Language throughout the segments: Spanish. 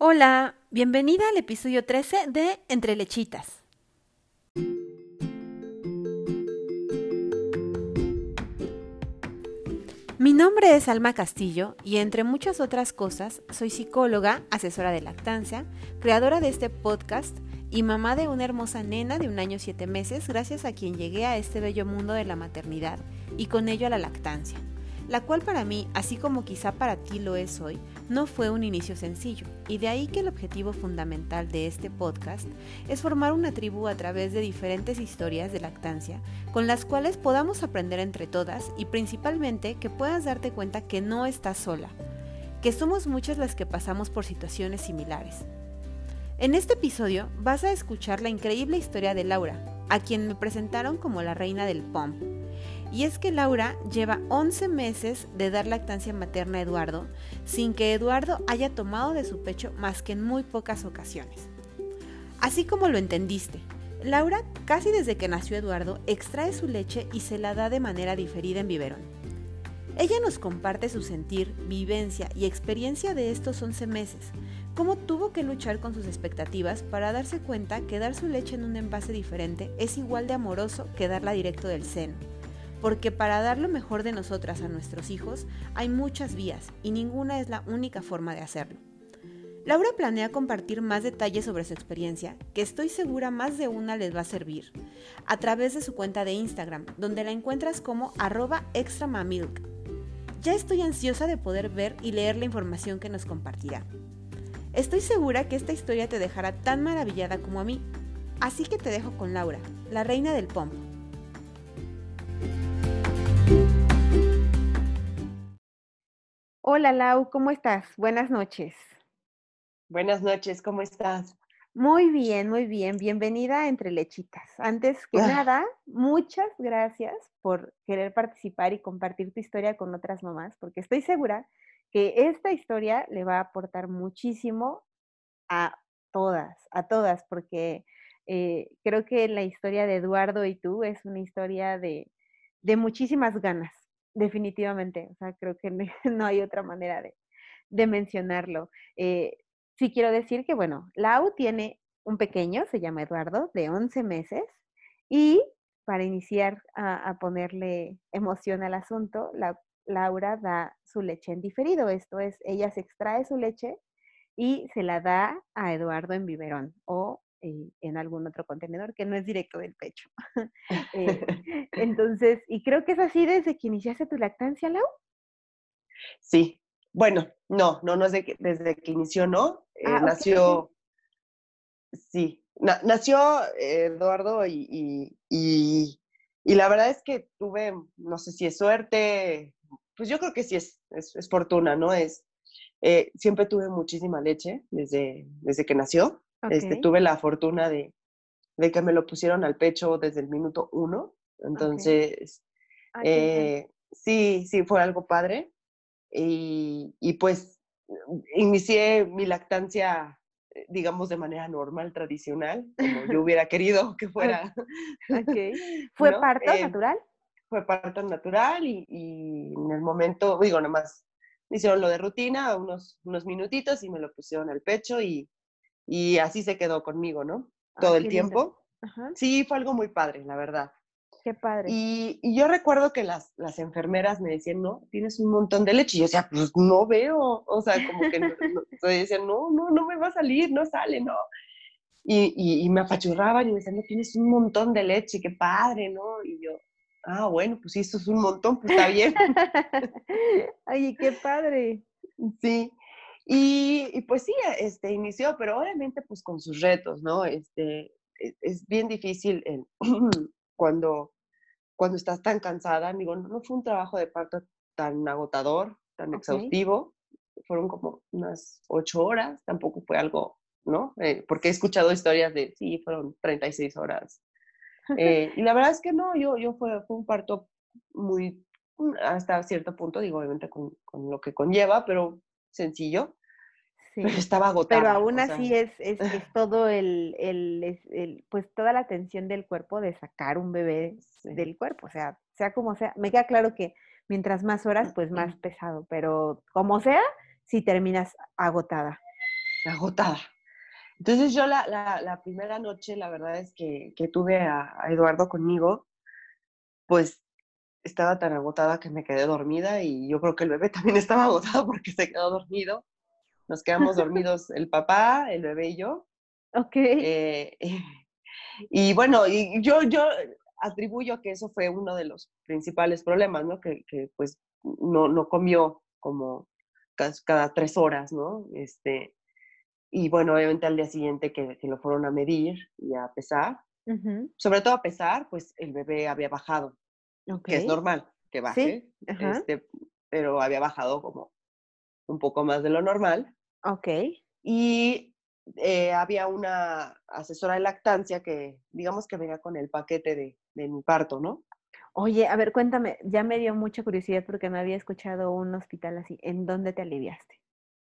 Hola, bienvenida al episodio 13 de Entre Lechitas. Mi nombre es Alma Castillo y entre muchas otras cosas soy psicóloga, asesora de lactancia, creadora de este podcast y mamá de una hermosa nena de un año siete meses gracias a quien llegué a este bello mundo de la maternidad y con ello a la lactancia la cual para mí, así como quizá para ti lo es hoy, no fue un inicio sencillo, y de ahí que el objetivo fundamental de este podcast es formar una tribu a través de diferentes historias de lactancia, con las cuales podamos aprender entre todas y principalmente que puedas darte cuenta que no estás sola, que somos muchas las que pasamos por situaciones similares. En este episodio vas a escuchar la increíble historia de Laura, a quien me presentaron como la reina del POM y es que Laura lleva 11 meses de dar lactancia materna a Eduardo sin que Eduardo haya tomado de su pecho más que en muy pocas ocasiones. Así como lo entendiste, Laura casi desde que nació Eduardo extrae su leche y se la da de manera diferida en biberón. Ella nos comparte su sentir, vivencia y experiencia de estos 11 meses, cómo tuvo que luchar con sus expectativas para darse cuenta que dar su leche en un envase diferente es igual de amoroso que darla directo del seno porque para dar lo mejor de nosotras a nuestros hijos hay muchas vías y ninguna es la única forma de hacerlo. Laura planea compartir más detalles sobre su experiencia, que estoy segura más de una les va a servir, a través de su cuenta de Instagram, donde la encuentras como arroba extramamilk. Ya estoy ansiosa de poder ver y leer la información que nos compartirá. Estoy segura que esta historia te dejará tan maravillada como a mí, así que te dejo con Laura, la reina del pomp. Hola Lau, ¿cómo estás? Buenas noches. Buenas noches, ¿cómo estás? Muy bien, muy bien. Bienvenida a Entre Lechitas. Antes que ah. nada, muchas gracias por querer participar y compartir tu historia con otras mamás, porque estoy segura que esta historia le va a aportar muchísimo a todas, a todas, porque eh, creo que la historia de Eduardo y tú es una historia de, de muchísimas ganas, definitivamente. O sea, creo que no hay otra manera de, mencionarlo. Eh, sí quiero decir que, bueno, Lau tiene un pequeño, se llama Eduardo, de 11 meses, y para iniciar a, ponerle emoción al asunto, la, Laura da su leche en diferido. Esto es, ella se extrae su leche y se la da a Eduardo en biberón o en algún otro contenedor que no es directo del pecho. Eh, entonces, y creo que es así desde que iniciaste tu lactancia, Lau. Sí, bueno, no, no, no es desde que inició, ¿no? Eh, ah, nació, sí, nació Eduardo y, y, y, la verdad es que tuve, no sé si es suerte, pues yo creo que sí es, es, fortuna, ¿no? Es, eh, siempre tuve muchísima leche desde, desde que nació. Este, tuve la fortuna de, de, que me lo pusieron al pecho desde el minuto uno. Entonces, eh, sí, sí, fue algo padre. Y, y, pues inicié mi lactancia, eh, digamos, de manera normal, tradicional, como yo hubiera querido que fuera. ¿Fue parto eh, natural? Fue parto natural y, y, en el momento, digo, nada más me hicieron lo de rutina, unos, unos minutitos y me lo pusieron al pecho y, y así se quedó conmigo, ¿no? Todo el tiempo. Sí, fue algo muy padre, la verdad. Qué padre. Y, y, yo recuerdo que las, las enfermeras me decían, no, tienes un montón de leche. Y yo decía, pues no veo. O sea, como que no, decían, no, no, no me va a salir, no sale, no. Y, y, y, me apachurraban y me decían, no, tienes un montón de leche, qué padre, ¿no? Y yo, ah, bueno, pues si esto es un montón, pues está bien. Ay, qué padre. Sí. Y, pues sí, este, inició, pero obviamente pues con sus retos, ¿no? Este, e, es, bien difícil cuando, cuando estás tan cansada. Digo, no, fue un trabajo de parto tan agotador, tan exhaustivo. Fueron como unas ocho horas, tampoco fue algo, ¿no? Eh, porque he escuchado historias de, sí, fueron 36 horas. Eh, y la verdad es que no, yo, yo fue, fue un parto muy, hasta cierto punto, digo, obviamente con, con lo que conlleva, pero sencillo. Estaba agotada. Pero aún así es, es, todo el, el, pues toda la tensión del cuerpo de sacar un bebé del cuerpo, o sea, sea como sea, me queda claro que mientras más horas, pues más pesado, pero como sea, si terminas agotada. agotada. Entonces yo la, la, primera noche, la verdad es que, que tuve a, Eduardo conmigo, pues estaba tan agotada que me quedé dormida y yo creo que el bebé también estaba agotado porque se quedó dormido. Nos quedamos dormidos el papá, el bebé y yo. Ok. Eh, y bueno, y yo, yo atribuyo que eso fue uno de los principales problemas, ¿no? Que, que pues no, no comió como cada, tres horas, ¿no? Este, y bueno, obviamente al día siguiente que, que lo fueron a medir y a pesar, sobre todo a pesar, pues el bebé había bajado, que es normal que baje, este, pero había bajado como un poco más de lo normal. Ok. Y eh, había una asesora de lactancia que, digamos que venía con el paquete de, de mi parto, ¿no? Oye, a ver, cuéntame, ya me dio mucha curiosidad porque me había escuchado un hospital así. ¿En dónde te aliviaste?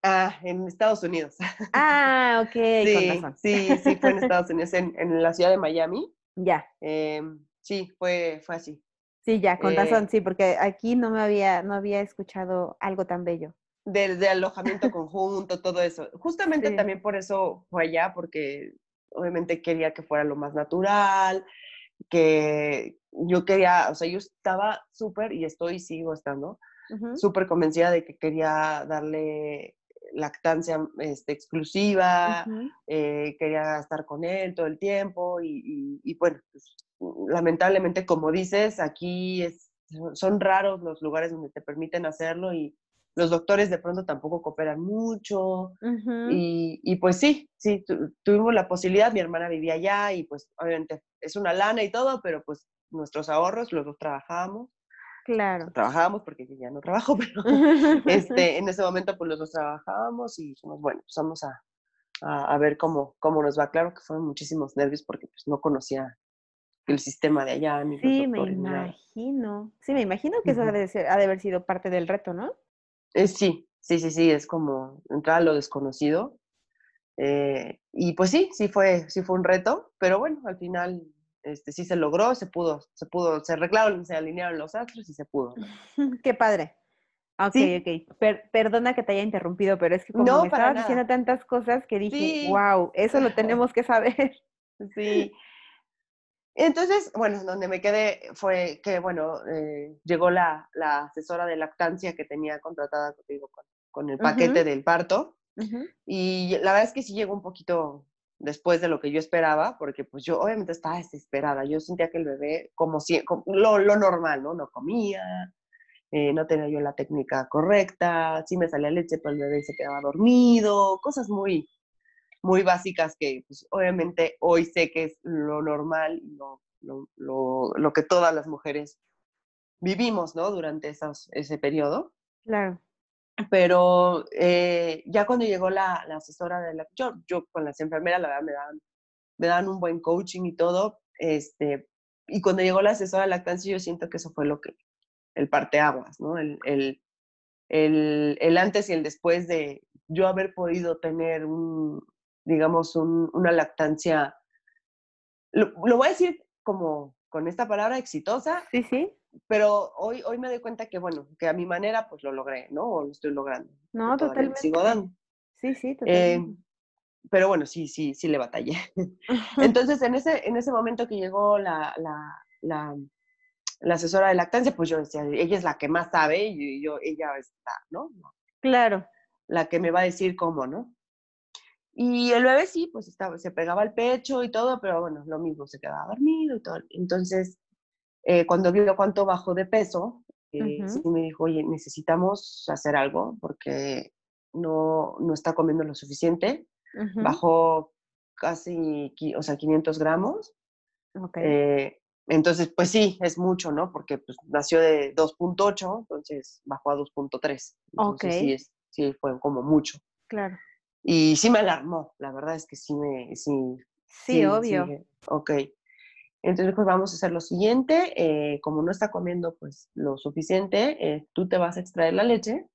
Ah, en Estados Unidos. Ah, ok, sí, con razón. Sí, sí, fue en Estados Unidos, en, la ciudad de Miami. Ya. Em, sí, fue, fue así. Sí, ya, con razón, eh sí, porque aquí no me había, no había escuchado algo tan bello. De, alojamiento conjunto, todo eso. Justamente también por eso fue allá, porque obviamente quería que fuera lo más natural, que yo quería, o sea, yo estaba súper, y estoy, sigo estando, súper convencida de que quería darle lactancia este, exclusiva, eh, quería estar con él todo el tiempo y, y, bueno, pues, lamentablemente, como dices, aquí es, son raros los lugares donde te permiten hacerlo y los doctores de pronto tampoco cooperan mucho. y, y, pues sí, sí, tuvimos la posibilidad, mi hermana vivía allá y pues obviamente es una lana y todo, pero pues nuestros ahorros los dos trabajábamos. Claro. Trabajábamos porque yo ya no trabajo, pero este, en ese momento pues los dos trabajábamos y dijimos, bueno, pues vamos a, a, ver cómo, cómo nos va. Claro que fueron muchísimos nervios porque pues no conocía el sistema de allá. Ni sí, me imagino. Sí, me imagino que eso ha de, ser, ha de haber sido parte del reto, ¿no? Eh, sí, sí, sí, sí, es como entrar a lo desconocido. Eh, y pues sí, sí fue, sí fue un reto, pero bueno, al final este, sí se logró, se pudo, se pudo, se arreglaron, se alinearon los astros y se pudo. Qué padre. Ok, ok. perdona que te haya interrumpido, pero es que como me estabas diciendo tantas cosas que dije, wow, eso lo tenemos que saber. Sí, entonces, bueno, donde me quedé fue que, bueno, eh, llegó la, asesora de lactancia que tenía contratada contigo con, el paquete del parto. Y la verdad es que sí llegó un poquito después de lo que yo esperaba, porque pues yo obviamente estaba desesperada. Yo sentía que el bebé, como si, lo, normal, ¿no? No comía, eh, no tenía yo la técnica correcta, sí me salía leche, pero el bebé se quedaba dormido, cosas muy, muy básicas que pues, obviamente hoy sé que es lo normal y lo, lo, lo, que todas las mujeres vivimos, ¿no? Durante esos, ese periodo. Claro. Pero eh, ya cuando llegó la, la, asesora de la... Yo, yo con las enfermeras, la verdad, me dan, me dan un buen coaching y todo. Este, y cuando llegó la asesora de lactancia, yo siento que eso fue lo que... El parteaguas, ¿no? El, el, el, el antes y el después de yo haber podido tener un, digamos, una lactancia, lo, voy a decir como con esta palabra exitosa. Sí, sí. Pero hoy, hoy me doy cuenta que, bueno, que a mi manera, pues lo logré, ¿no? O lo estoy logrando. No, totalmente. Sigo dando. Sí, sí, eh, totalmente. pero bueno, sí, sí, sí le batallé. Entonces, en ese, en ese momento que llegó la, la, la, la, asesora de lactancia, pues yo decía, ella es la que más sabe y yo, ella está, ¿no? Claro. La que me va a decir cómo, ¿no? Y el bebé sí, pues estaba, se pegaba al pecho y todo, pero bueno, lo mismo, se quedaba dormido y todo. Entonces, eh, cuando vio cuánto bajó de peso, eh, sí me dijo, oye, necesitamos hacer algo porque no, no está comiendo lo suficiente. Bajó casi, o sea, 500 gramos. Okay. Eh, entonces, pues sí, es mucho, ¿no? Porque pues, nació de 2.8, entonces bajó a 2.3. Ok. Sí, sí, fue como mucho. Claro. Y sí me alarmó, la verdad es que sí me... Sí, sí, obvio. ok. Entonces, pues vamos a hacer lo siguiente. Eh, como no está comiendo pues lo suficiente, eh, tú te vas a extraer la leche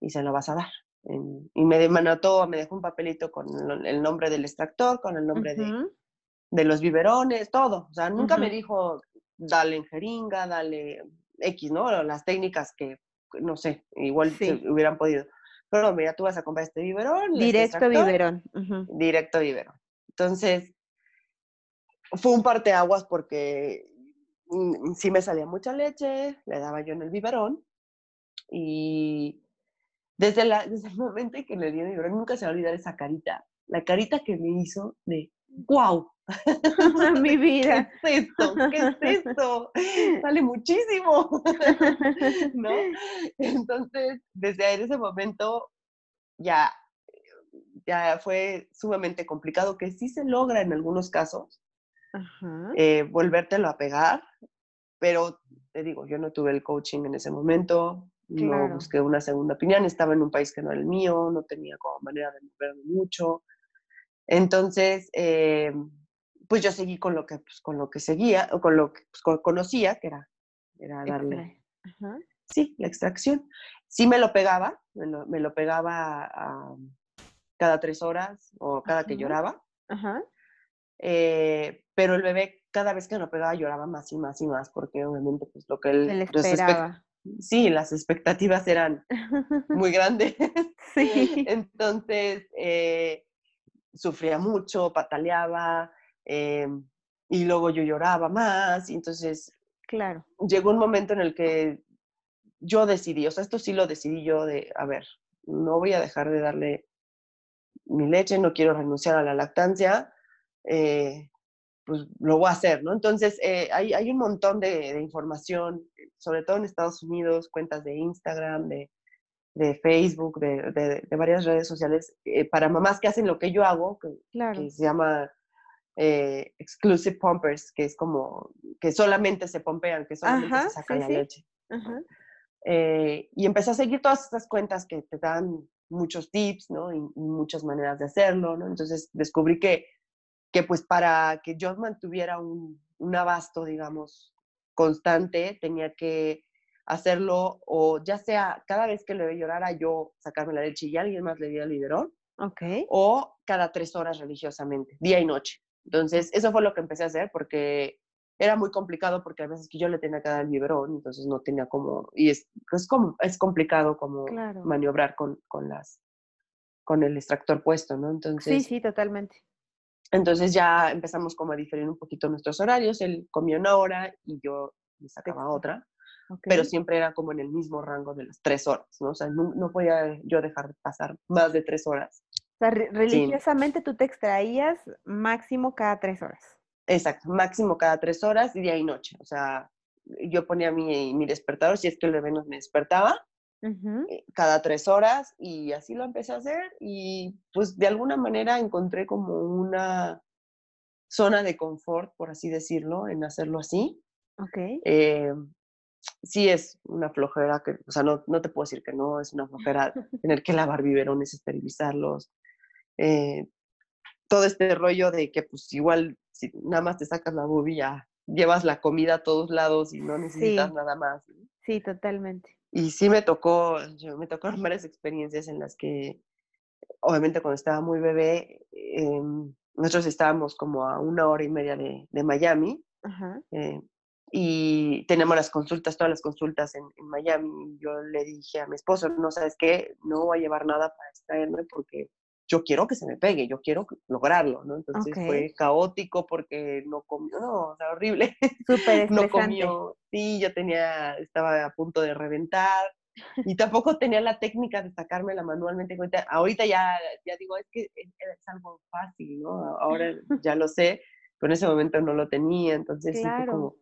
y se lo vas a dar. y me, me anotó, me dejó un papelito con el nombre del extractor, con el nombre de, de, los biberones, todo. O sea, nunca me dijo, dale en jeringa, dale X, ¿no? Las técnicas que, no sé, igual hubieran podido fueron, mira, tú vas a comprar este biberón. este Directo extractor, biberón. Directo biberón. Entonces, fue un parteaguas porque mm, sí me salía mucha leche, le daba yo en el biberón y desde, la, desde el momento en que le di el biberón nunca se va a olvidar esa carita, la carita que me hizo de wow. Mi vida. ¿Qué es esto? ¿Qué es esto? Sale muchísimo. ¿No? Entonces, desde ese momento ya, ya fue sumamente complicado, que sí se logra en algunos casos, Ajá. eh, volvértelo a pegar, pero te digo, yo no tuve el coaching en ese momento, no Claro. busqué una segunda opinión, estaba en un país que no era el mío, no tenía como manera de moverme mucho. Entonces, eh, pues yo seguí con lo que, pues, con lo que seguía, o con lo que pues, co- conocía, que era, era darle. Ajá. sí, la extracción. Sí me lo pegaba, me lo, me lo pegaba cada tres horas o cada que lloraba. Ajá. Eh, pero el bebé cada vez que lo pegaba lloraba más y más y más porque obviamente pues lo que él esperaba. sí las expectativas eran muy grandes Sí. entonces eh, sufría mucho pataleaba eh, y luego yo lloraba más y entonces Claro. llegó un momento en el que yo decidí o sea esto sí lo decidí yo de a ver no voy a dejar de darle mi leche no quiero renunciar a la lactancia eh, pues lo voy a hacer, ¿no? Entonces, eh, hay, hay un montón de, de información, sobre todo en Estados Unidos, cuentas de Instagram, de, de Facebook, de, de- varias redes sociales, eh, para mamás que hacen lo que yo hago, que, Claro. que se llama eh, Exclusive Pumpers, que es como que solamente se pompean, que solamente Ajá, se sacan sí, la sí. leche. Ajá. Eh, y empecé a seguir todas estas cuentas que te dan muchos tips, ¿no? Y, y muchas maneras de hacerlo, ¿no? Entonces descubrí que, que pues para que yo mantuviera un, un abasto, digamos, constante, tenía que hacerlo o ya sea cada vez que le llorara yo sacarme la leche y alguien más le diera el biberón o cada tres horas religiosamente, día y noche. Entonces, eso fue lo que empecé a hacer porque era muy complicado porque a veces que yo le tenía que dar el biberón, entonces no tenía como, y es, es, como, es complicado como Claro. maniobrar con, con, las, con el extractor puesto, ¿no? Sí, Entonces, sí, totalmente. entonces ya empezamos como a diferir un poquito nuestros horarios, él comía una hora y yo le sacaba otra, Ok. pero siempre era como en el mismo rango de las tres horas, ¿no? O sea, no, no podía yo dejar de pasar más de tres horas. O sea, re- religiosamente tú te extraías máximo cada tres horas. Exacto, máximo cada tres horas, día y noche. O sea, yo ponía mi, mi despertador, si es que el bebé no me despertaba, eh, cada tres horas y así lo empecé a hacer y pues de alguna manera encontré como una zona de confort, por así decirlo, en hacerlo así. Ok. Eh, sí es una flojera, que, o sea, no, no te puedo decir que no, es una flojera tener que lavar biberones, esterilizarlos, eh, todo este rollo de que pues igual si nada más te sacas la bobilla, llevas la comida a todos lados y no necesitas Sí. nada más. Sí, totalmente. Y sí me tocó, yo, me tocaron varias experiencias en las que, obviamente cuando estaba muy bebé, eh, nosotros estábamos como a una hora y media de, de Miami Ajá. eh, y tenemos las consultas, todas las consultas en, en Miami. Yo le dije a mi esposo, no sabes qué, no voy a llevar nada para extraerme porque yo quiero que se me pegue, yo quiero lograrlo, ¿no? Entonces fue caótico porque no comió, no, o sea, horrible. Súper no comió, sí, yo tenía, estaba a punto de reventar y tampoco tenía la técnica de sacármela manualmente. Ahorita, ya, ya digo, es que es, es algo fácil, ¿no? Ahora ya lo sé, pero en ese momento no lo tenía, entonces Claro. como,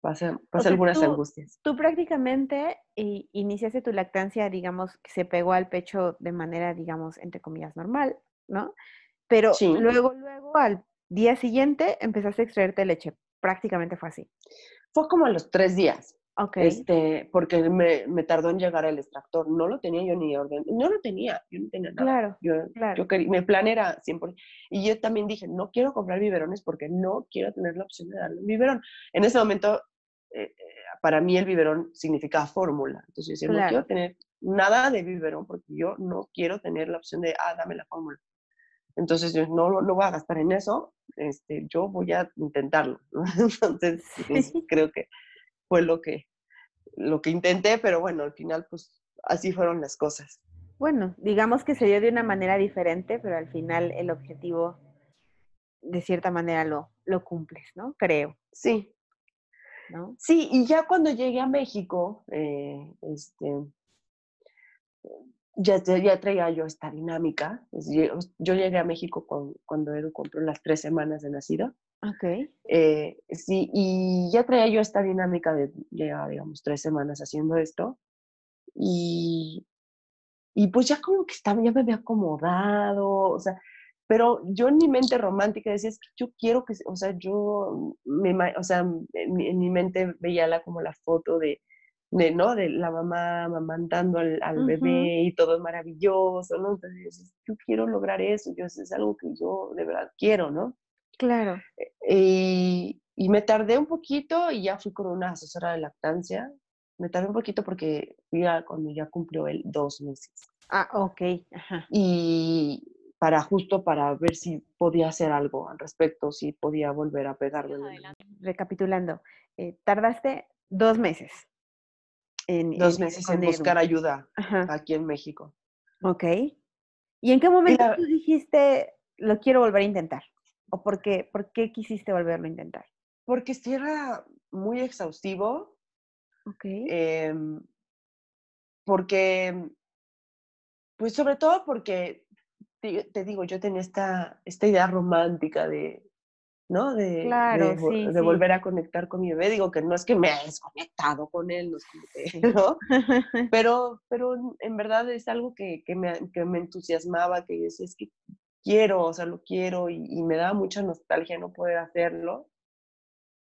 pasa, O pasa sea, algunas tú- angustias. Tú prácticamente iniciaste tu lactancia, digamos, que se pegó al pecho de manera, digamos, entre comillas, normal, ¿no? Pero Sí. luego, luego, al día siguiente, empezaste a extraerte leche. Prácticamente fue así. Fue como a los tres días, Ok. este, porque me, me tardó en llegar el extractor. No lo tenía yo ni orden, no lo tenía, yo no tenía nada. Claro, Yo, claro. yo quería, mi plan era 100%. Y yo también dije, no quiero comprar biberones porque no quiero tener la opción de darle un biberón. En ese momento, eh, eh, para mí el biberón significaba fórmula. Entonces yo decía, no quiero tener nada de biberón porque yo no quiero tener la opción de, ah, dame la fórmula. Entonces yo no, no voy a gastar en eso, este, yo voy a intentarlo. Entonces Sí. creo que fue lo que, lo que intenté, pero bueno, al final pues así fueron las cosas. bueno, digamos que se dio de una manera diferente, pero al final el objetivo de cierta manera lo, lo cumples, ¿no? Creo. Sí. ¿No? Sí, y ya cuando llegué a México, eh, este, ya, ya traía yo esta dinámica. Yo, llegué a México cuando Edu compró las tres semanas de nacido. Ok. Eh, sí, y ya traía yo esta dinámica de ya, digamos, tres semanas haciendo esto. Y, y pues ya como que estaba, ya me había acomodado, o sea, pero yo en mi mente romántica decía, es que yo quiero que, o sea, yo, me, o sea, en mi, mente veía la, como la foto de, de, ¿no? De la mamá amamantando al, al bebé y todo es maravilloso, ¿no? Entonces, yo quiero lograr eso, yo, es algo que yo de verdad quiero, ¿no? Claro. E, y, y me tardé un poquito y ya fui con una asesora de lactancia me tardé un poquito porque ya cuando ya cumplió él dos meses. Ah, ok. Y para justo para ver si podía hacer algo al respecto, si podía volver a pegarme. Recapitulando, eh, tardaste dos meses. En, dos meses en buscar ayuda aquí en México. Ok. ¿Y en qué momento tú dijiste, lo quiero volver a intentar? ¿O por qué, por qué quisiste volverlo a intentar? Porque si era muy exhaustivo Ok. Em, porque, pues sobre todo porque, te, digo, yo tenía esta, esta idea romántica de, ¿no? De, de, volver a conectar con mi bebé. Digo que no es que me haya desconectado con él, no, Pero, pero en verdad es algo que, que, me, que me, entusiasmaba, que yo decía, es que quiero, o sea, lo quiero y, y me da mucha nostalgia no poder hacerlo.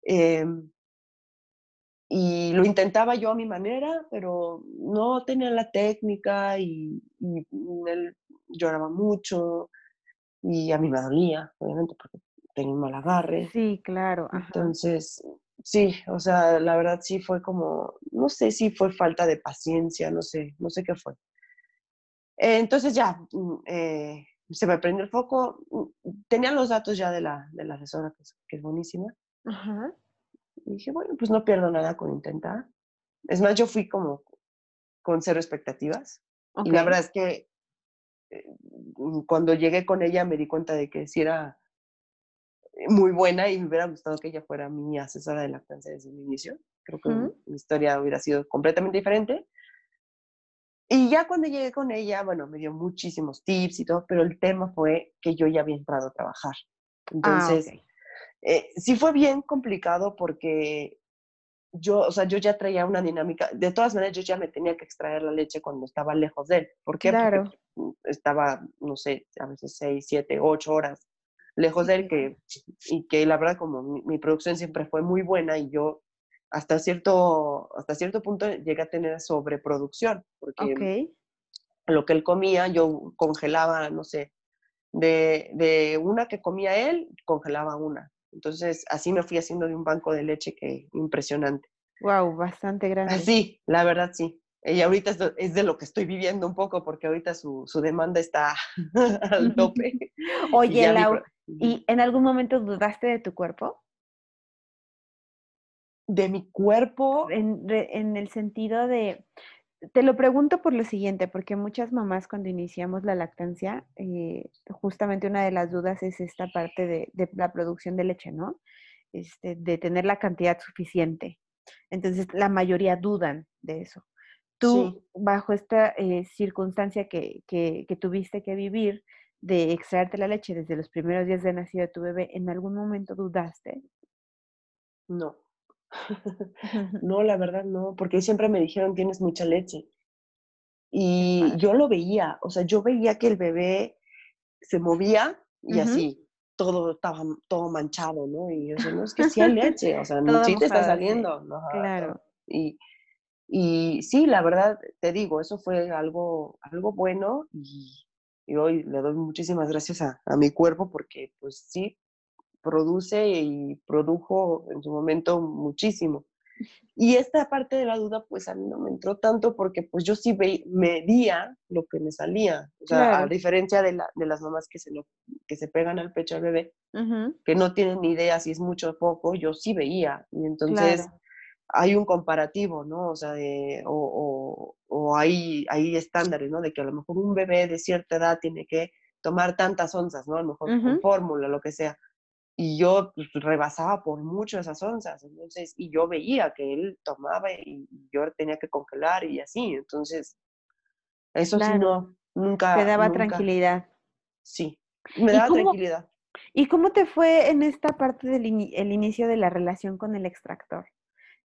Eh, y lo intentaba yo a mi manera, pero no tenía la técnica y, él lloraba mucho y a mí me dolía, obviamente, porque tenía un mal agarre. Sí, claro. Entonces, sí, o sea, la verdad sí fue como, no sé si fue falta de paciencia, no sé, no sé qué fue. entonces ya, mm, eh, se me prendió el foco, mm, tenía los datos ya de la, de la asesora, que es, que es buenísima. Ajá. Y dije, bueno, pues no pierdo nada con intentar. Es más, yo fui como con cero expectativas. Y la verdad es que eh, cuando llegué con ella me di cuenta de que sí era muy buena y me hubiera gustado que ella fuera mi asesora de lactancia desde el inicio. Creo que mi historia hubiera sido completamente diferente. Y ya cuando llegué con ella, bueno, me dio muchísimos tips y todo, pero el tema fue que yo ya había entrado a trabajar. Ah, Entonces, eh, sí fue bien complicado porque yo, o sea, yo ya traía una dinámica, de todas maneras yo ya me tenía que extraer la leche cuando estaba lejos de él. ¿Por qué? Claro. Porque mm, estaba, no sé, a veces seis, siete, ocho horas lejos de él que, y que la verdad como mi, producción siempre fue muy buena y yo hasta cierto, hasta cierto punto llegué a tener sobreproducción, porque lo que él comía yo congelaba, no sé, de, de una que comía él, congelaba una. Entonces, así me fui haciendo de un banco de leche que impresionante. Wow, bastante grande. Sí, la verdad sí. Y ahorita es de lo que estoy viviendo un poco porque ahorita su, demanda está al tope. Oye, Lau, ¿y en algún momento dudaste de tu cuerpo? De mi cuerpo. En, en el sentido de, te lo pregunto por lo siguiente, porque muchas mamás cuando iniciamos la lactancia, eh, justamente una de las dudas es esta parte de, la producción de leche, ¿no? Este, de tener la cantidad suficiente. Entonces, la mayoría dudan de eso. Tú, bajo esta eh, circunstancia que, que, que, tuviste que vivir de extraerte la leche desde los primeros días de nacido de tu bebé, ¿en algún momento dudaste? No. no, la verdad no, porque siempre me dijeron tienes mucha leche. Y yo lo veía, o sea, yo veía que el bebé se movía y así, todo estaba todo manchado, ¿no? Y yo decía, no, es que sí hay leche, o sea, no, sí te está saliendo. claro. Y, y sí, la verdad, te digo, eso fue algo, algo bueno y, y hoy le doy muchísimas gracias a, a, mi cuerpo porque pues sí, produce y produjo en su momento muchísimo. Y esta parte de la duda, pues a mí no me entró tanto porque pues yo sí medía lo que me salía. O sea, a diferencia de, la, de, las mamás que se, lo, que se pegan al pecho al bebé, que no tienen ni idea si es mucho o poco, yo sí veía. Y entonces, hay un comparativo, ¿no? O sea, de, o, o, hay, hay, estándares, ¿no? De que a lo mejor un bebé de cierta edad tiene que tomar tantas onzas, ¿no? A lo mejor con fórmula, lo que sea. Y yo pues, rebasaba por mucho esas onzas, entonces, y yo veía que él tomaba y yo tenía que congelar y así, entonces, eso sí no, nunca. Te daba tranquilidad. Sí, me daba tranquilidad. ¿Y cómo te fue en esta parte del el inicio de la relación con el extractor?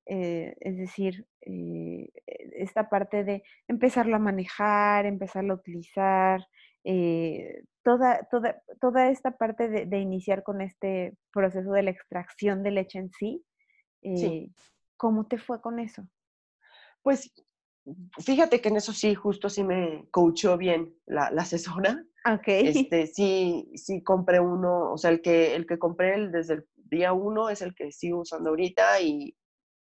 Eh, es decir, eh, esta parte de empezarlo a manejar, empezarlo a utilizar, eh, toda, toda, toda esta parte de, iniciar con este proceso de la extracción de leche en sí, ¿cómo te fue con eso? Pues fíjate que en eso sí, justo sí me coachó bien la, la asesora. Ok. Este, sí, sí compré uno, o sea, el que, el que compré desde el día uno es el que sigo usando ahorita y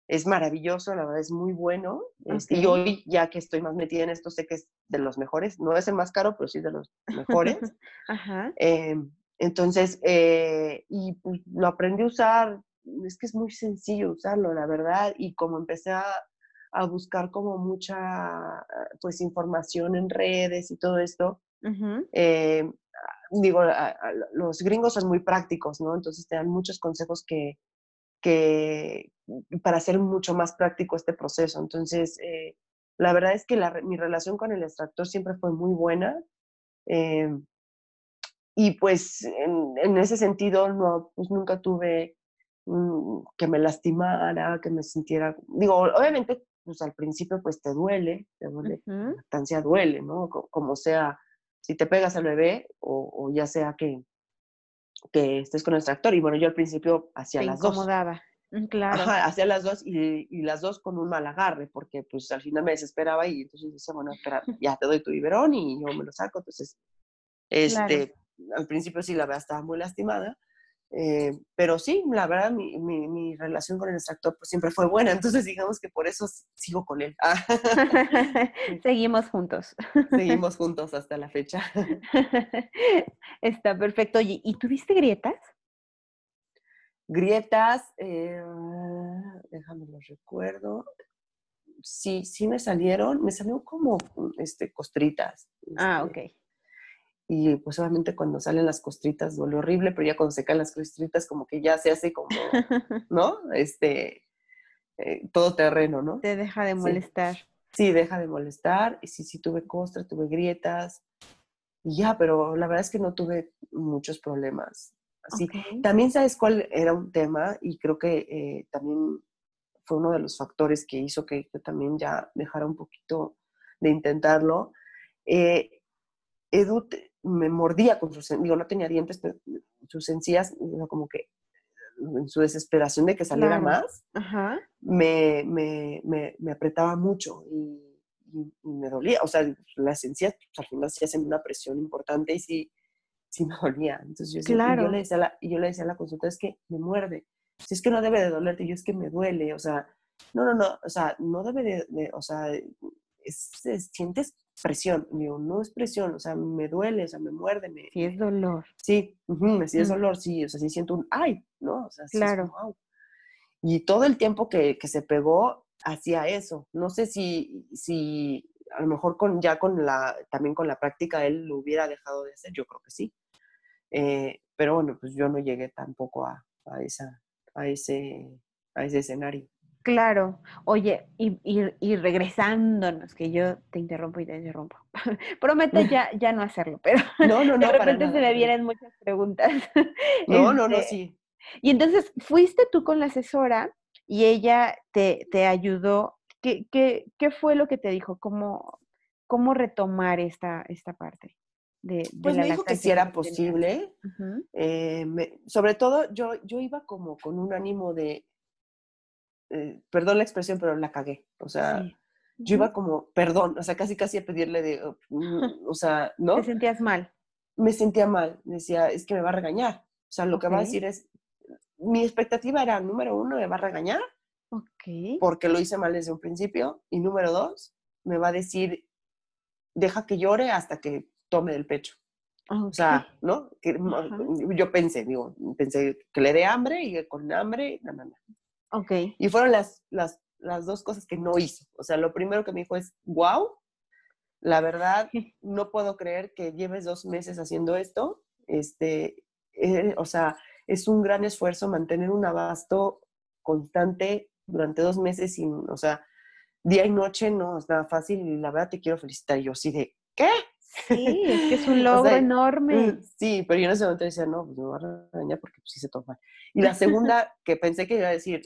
es maravilloso, la verdad es muy bueno. Este, y hoy, ya que estoy más metida en esto, sé que es de los mejores. No es el más caro, pero sí de los mejores. Ajá. Em, entonces, eh, y pues, lo aprendí a usar. Es que es muy sencillo usarlo, la verdad. Y como empecé a, a buscar como mucha, pues, información en redes y todo esto, em, digo, los gringos son muy prácticos, ¿no? Entonces te dan muchos consejos que, que para hacer mucho más práctico este proceso. Entonces, eh, la verdad es que mi relación con el extractor siempre fue muy buena. Em, y pues en, ese sentido, no, pues nunca tuve que me lastimara, que me sintiera, digo, obviamente, pues al principio pues te duele, te duele, la lactancia duele, ¿no? Como sea, si te pegas al bebé o, o ya sea que, que estés con el extractor. Y bueno, yo al principio hacía las dos. Mm, claro. Ajá, hacía las dos y, y, las dos con un mal agarre, porque pues al final me desesperaba y entonces decía, bueno, espera, ya te doy tu biberón y yo me lo saco. Entonces, este, al principio sí la verdad estaba muy lastimada, eh, pero sí, la verdad, mi, mi, relación con el extractor pues, siempre fue buena, entonces digamos que por eso sigo con él. Seguimos juntos. Seguimos juntos hasta la fecha. Está perfecto. Oye, ¿y tuviste grietas? Grietas, eh, déjame lo recuerdo. Sí, sí me salieron, me salieron como este, costritas. ah, este, ok y pues obviamente cuando salen las costritas duele horrible, pero ya cuando se caen las costritas como que ya se hace como, ¿no? Este, eh, todo terreno, ¿no? Te deja de molestar. Sí. deja de molestar. Y sí, sí tuve costra, tuve grietas. Y ya, pero la verdad es que no tuve muchos problemas. Así. También sabes cuál era un tema y creo que eh, también fue uno de los factores que hizo que yo también ya dejara un poquito de intentarlo. Eh, Edu me mordía con sus, digo, no tenía dientes, pero sus encías, como que en su desesperación de que saliera más, Me, me, me, apretaba mucho y, me dolía. O sea, las encías pues, al final sí hacen una presión importante y sí, sí me dolía. Entonces yo, yo, le decía la, yo le decía a la consulta, es que me muerde. Si es que no debe de dolerte, yo es que me duele. O sea, no, no, no, o sea, no debe de, o sea, es, sientes presión. Digo, no es presión, o sea, me duele, o sea, me muerde. Me, sí, es dolor. Sí, sí es dolor, sí, o sea, sí siento un ay, ¿no? O sea, claro. Y todo el tiempo que, que, se pegó hacía eso. No sé si, si a lo mejor con, ya con la, también con la práctica él lo hubiera dejado de hacer, yo creo que sí. Eh, pero bueno, pues yo no llegué tampoco a, a, esa, a, ese, a ese escenario. Claro. Oye, y, y, regresándonos, que yo te interrumpo y te interrumpo. Prometo ya, ya no hacerlo, pero no, no, no, de repente se me vienen muchas preguntas. No, no, no, este, sí. Y entonces, fuiste tú con la asesora y ella te, te ayudó. ¿Qué, qué, qué fue lo que te dijo? ¿Cómo, cómo retomar esta, esta parte? De, pues me dijo que si era posible. Eh, sobre todo, yo, yo iba como con un ánimo de, eh, perdón la expresión, pero la cagué. O sea, yo iba como, perdón, o sea, casi casi a pedirle de, oh, mm, o sea, ¿no? ¿Te sentías mal? Me sentía mal, decía, es que me va a regañar. O sea, lo que va a decir es, mi expectativa era, número uno, me va a regañar. Ok. Porque lo hice mal desde un principio. Y número dos, me va a decir, deja que llore hasta que tome del pecho. O sea, ¿no? Que, yo pensé, digo, pensé que le dé hambre y con hambre, no, no, no Ok. Y fueron las, las, las dos cosas que no hizo. O sea, lo primero que me dijo es, wow, la verdad, no puedo creer que lleves dos meses haciendo esto. Este, eh, o sea, es un gran esfuerzo mantener un abasto constante durante dos meses sin, o sea, día y noche no es nada fácil y la verdad te quiero felicitar. Y yo así de, ¿qué? Sí, es que es un logro enorme. Mm, sí, pero yo en ese momento decía, no, pues me voy a regañar porque pues sí se toma. Y la segunda, que pensé que iba a decir,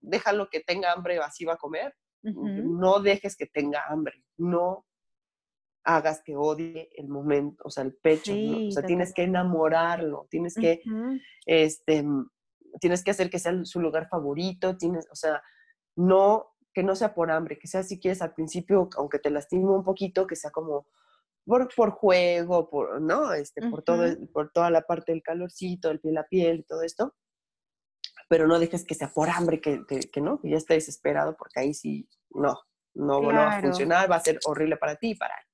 déjalo que tenga hambre, así va a comer. No dejes que tenga hambre, no hagas que odie el momento, o sea, el pecho, o sea, tienes que enamorarlo, tienes que, este, tienes que hacer que sea su lugar favorito, tienes, o sea, no, que no sea por hambre, que sea si quieres al principio, aunque te lastime un poquito, que sea como por, por juego, por, ¿no? Este, por, todo, por toda la parte del calorcito, el piel a piel, todo esto, pero no dejes que sea por hambre, que, que, no, que ya esté desesperado, porque ahí sí, no, no, no va a funcionar, va a ser horrible para ti y para él.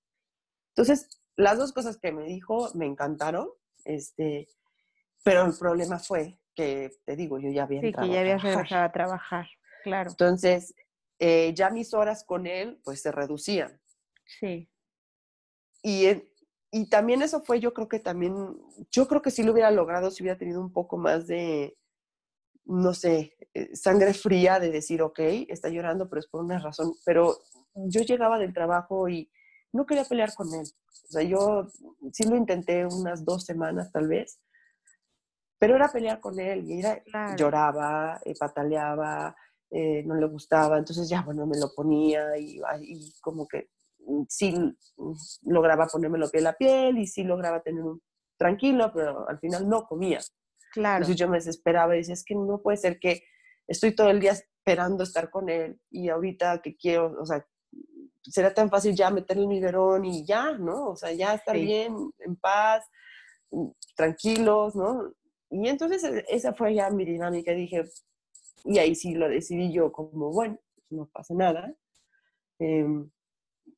Entonces, las dos cosas que me dijo me encantaron, este, pero el problema fue que, te digo, yo ya había sí, que ya habías regresado a trabajar, claro. Entonces, eh, ya mis horas con él, pues, se reducían. Sí. Y, y también eso fue, yo creo que también, yo creo que sí lo hubiera logrado si hubiera tenido un poco más de, no sé, eh, sangre fría de decir, ok, está llorando, pero es por una razón. Pero yo llegaba del trabajo y no quería pelear con él. O sea, yo sí lo intenté unas dos semanas tal vez, pero era pelear con él y era, lloraba, eh, pataleaba, eh, no le gustaba, entonces ya, bueno, me lo ponía y, como que mm, sí mm, lograba ponérmelo piel a piel y sí lograba tener un tranquilo, pero al final no comía. Claro. Entonces yo me desesperaba y decía, es que no puede ser que estoy todo el día esperando estar con él y ahorita que quiero, o sea, será tan fácil ya meterle un biberón y ya, ¿no? O sea, ya estar bien, en paz, mm, tranquilos, ¿no? Y entonces e, esa fue ya mi dinámica. Dije, y ahí sí lo decidí yo como, bueno, pues no pasa nada. Em,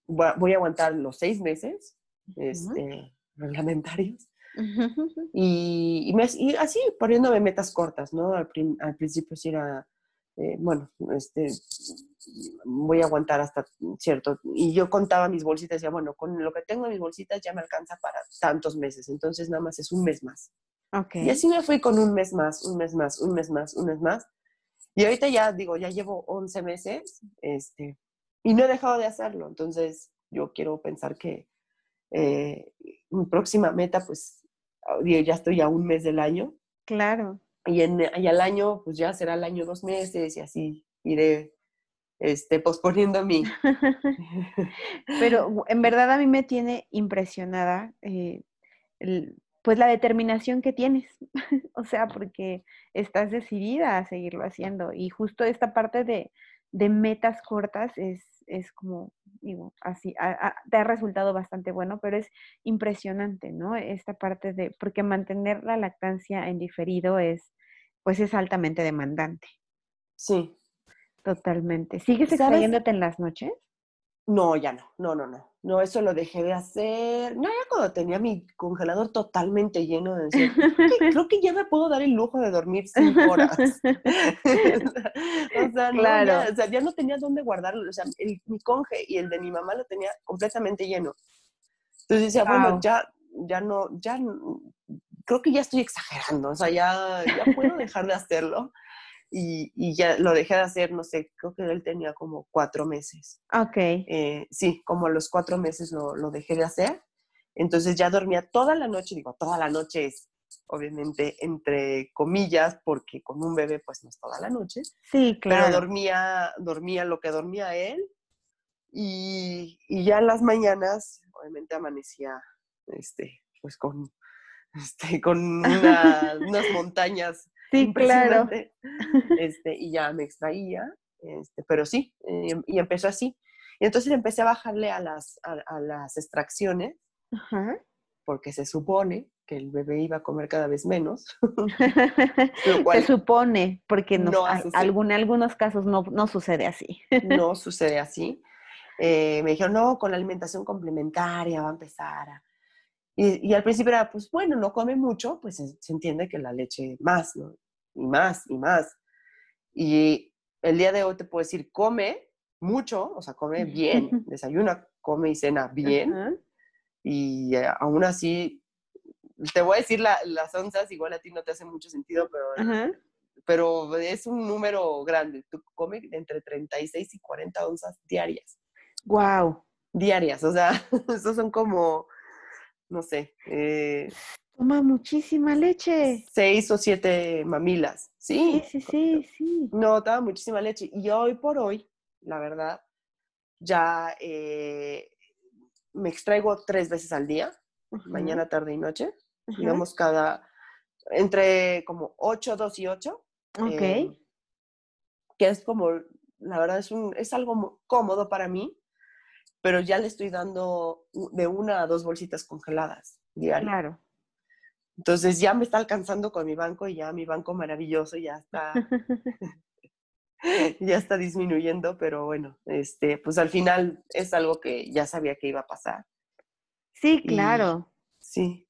voy a aguantar los seis meses este, reglamentarios. y, y, así poniéndome metas cortas, ¿no? Al, al principio sí era eh, bueno, este, voy a aguantar hasta cierto. Y yo contaba mis bolsitas, decía, bueno, con lo que tengo en mis bolsitas ya me alcanza para tantos meses, entonces nada más es un mes más. Okay. Y así me fui con un mes más, un mes más, un mes más, un mes más. Y ahorita ya digo, ya llevo 11 meses este, y no he dejado de hacerlo. Entonces yo quiero pensar que eh, mi próxima meta, pues ya estoy a un mes del año. Claro y, en, y al año, pues ya será el año dos meses y así iré este, posponiendo mí. Pero en verdad a mí me tiene impresionada eh, pues la determinación que tienes, o sea, porque estás decidida a seguirlo haciendo y justo esta parte de, de metas cortas es, es como, digo, así, te ha resultado bastante bueno, pero es impresionante, ¿no? Esta parte de, porque mantener la lactancia en diferido es, pues es altamente demandante. Sí. Totalmente. ¿Sigues extrayéndote en las noches? No, ya no, no, no, no. No, eso lo dejé de hacer. No, ya cuando tenía mi congelador totalmente lleno de decir, creo que ya me puedo dar el lujo de dormir cinco horas. o, sea, claro. no, ya, o sea, ya no tenía dónde guardarlo. O sea, el, mi conge y el de mi mamá lo tenía completamente lleno. Entonces decía, bueno, ya, ya no, ya creo que ya estoy exagerando, o sea, ya, ya puedo dejar de hacerlo. Y, y, ya lo dejé de hacer, no sé, creo que él tenía como cuatro meses. Ok. Eh, sí, como a los cuatro meses lo, lo, dejé de hacer. Entonces ya dormía toda la noche, digo, toda la noche es obviamente entre comillas, porque con un bebé pues no es toda la noche. Sí, claro. Pero dormía, dormía lo que dormía él. Y, y ya en las mañanas, obviamente amanecía, este, pues con este, con unas montañas. Sí, claro. Este, y ya me extraía, este, pero sí, y empezó así. Y entonces empecé a bajarle a las, a, las extracciones, porque se supone que el bebé iba a comer cada vez menos. se supone, porque no, algún, en algunos casos no, no sucede así. no sucede así. Eh, me dijeron, no, con la alimentación complementaria va a empezar a, y, al principio era, pues bueno, no come mucho, pues se, entiende que la leche más, ¿no? Y más, y más. Y el día de hoy te puedo decir, come mucho, o sea, come bien, desayuna, come y cena bien. Y eh, aún así, te voy a decir las onzas, igual a ti no te hace mucho sentido, pero, pero es un número grande. Tú comes entre 36 y 40 onzas diarias. Wow. Diarias, o sea, esos son como, no sé. Eh, Toma muchísima leche. Seis o siete mamilas, ¿sí? Sí, sí, sí, No, toma muchísima leche. Y hoy por hoy, la verdad, ya eh, me extraigo tres veces al día, mañana, tarde y noche. Digamos, cada, entre como ocho, dos y ocho. Ok. Eh, que es como, la verdad, es, un, es algo cómodo para mí, pero ya le estoy dando de una a dos bolsitas congeladas diarias. Claro. Entonces ya me está alcanzando con mi banco y ya mi banco maravilloso ya está, ya está disminuyendo, pero bueno, este, pues al final es algo que ya sabía que iba a pasar. Sí, claro. sí.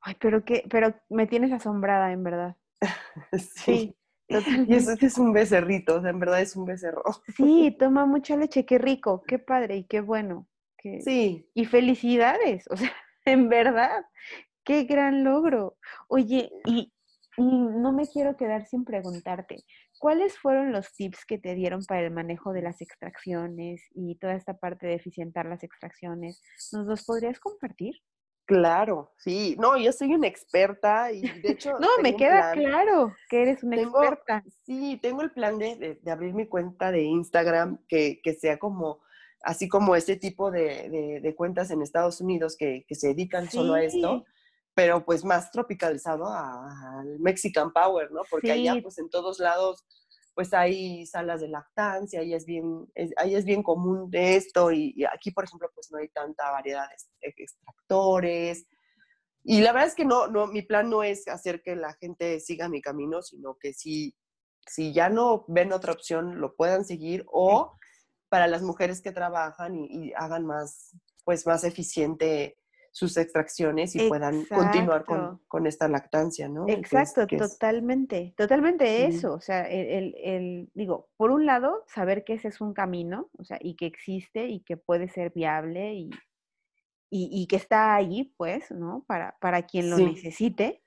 Ay, pero que, pero me tienes asombrada, en verdad. sí. Y eso es un becerrito, o sea, en verdad es un becerro. Sí, toma mucha leche, qué rico, qué padre y qué bueno. Sí. Y felicidades, o sea, en verdad, Qué gran logro. Oye, y, no me quiero quedar sin preguntarte, ¿cuáles fueron los tips que te dieron para el manejo de las extracciones y toda esta parte de eficientar las extracciones? ¿Nos los podrías compartir? Claro, sí. No, yo soy una experta y de hecho... no, me queda claro que eres una experta. Sí, tengo el plan de, abrir mi cuenta de Instagram que, sea como, así como este tipo de, cuentas en Estados Unidos que, se dedican solo a esto pero pues más tropicalizado al Mexican Power, ¿no? Porque allá pues en todos lados pues hay salas de lactancia, ahí es bien, ahí es bien común de esto y, aquí por ejemplo pues no hay tanta variedad de extractores. Y la verdad es que no, no, mi plan no es hacer que la gente siga mi camino, sino que si, si ya no ven otra opción, lo puedan seguir o para las mujeres que trabajan y, y hagan más, pues más eficiente sus extracciones y puedan continuar con, esta lactancia, ¿no? Exacto, totalmente, totalmente eso. O sea, el, el, digo, por un lado, saber que ese es un camino, o sea, y que existe y que puede ser viable y, y, que está ahí, pues, ¿no? Para, para quien lo necesite.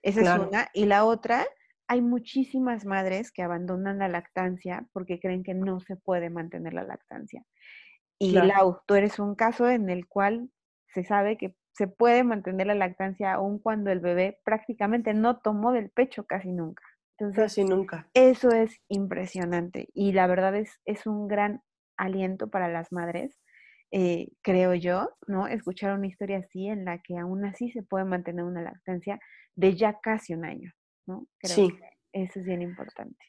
Esa es una. Y la otra, hay muchísimas madres que abandonan la lactancia porque creen que no se puede mantener la lactancia. Y Lau, tú eres un caso en el cual se sabe que se puede mantener la lactancia aun cuando el bebé prácticamente no tomó del pecho casi nunca. Entonces, casi nunca. Eso es impresionante y la verdad es, es un gran aliento para las madres, eh, creo yo, ¿no? Escuchar una historia así en la que aún así se puede mantener una lactancia de ya casi un año, ¿no? Creo sí. Que eso es bien importante.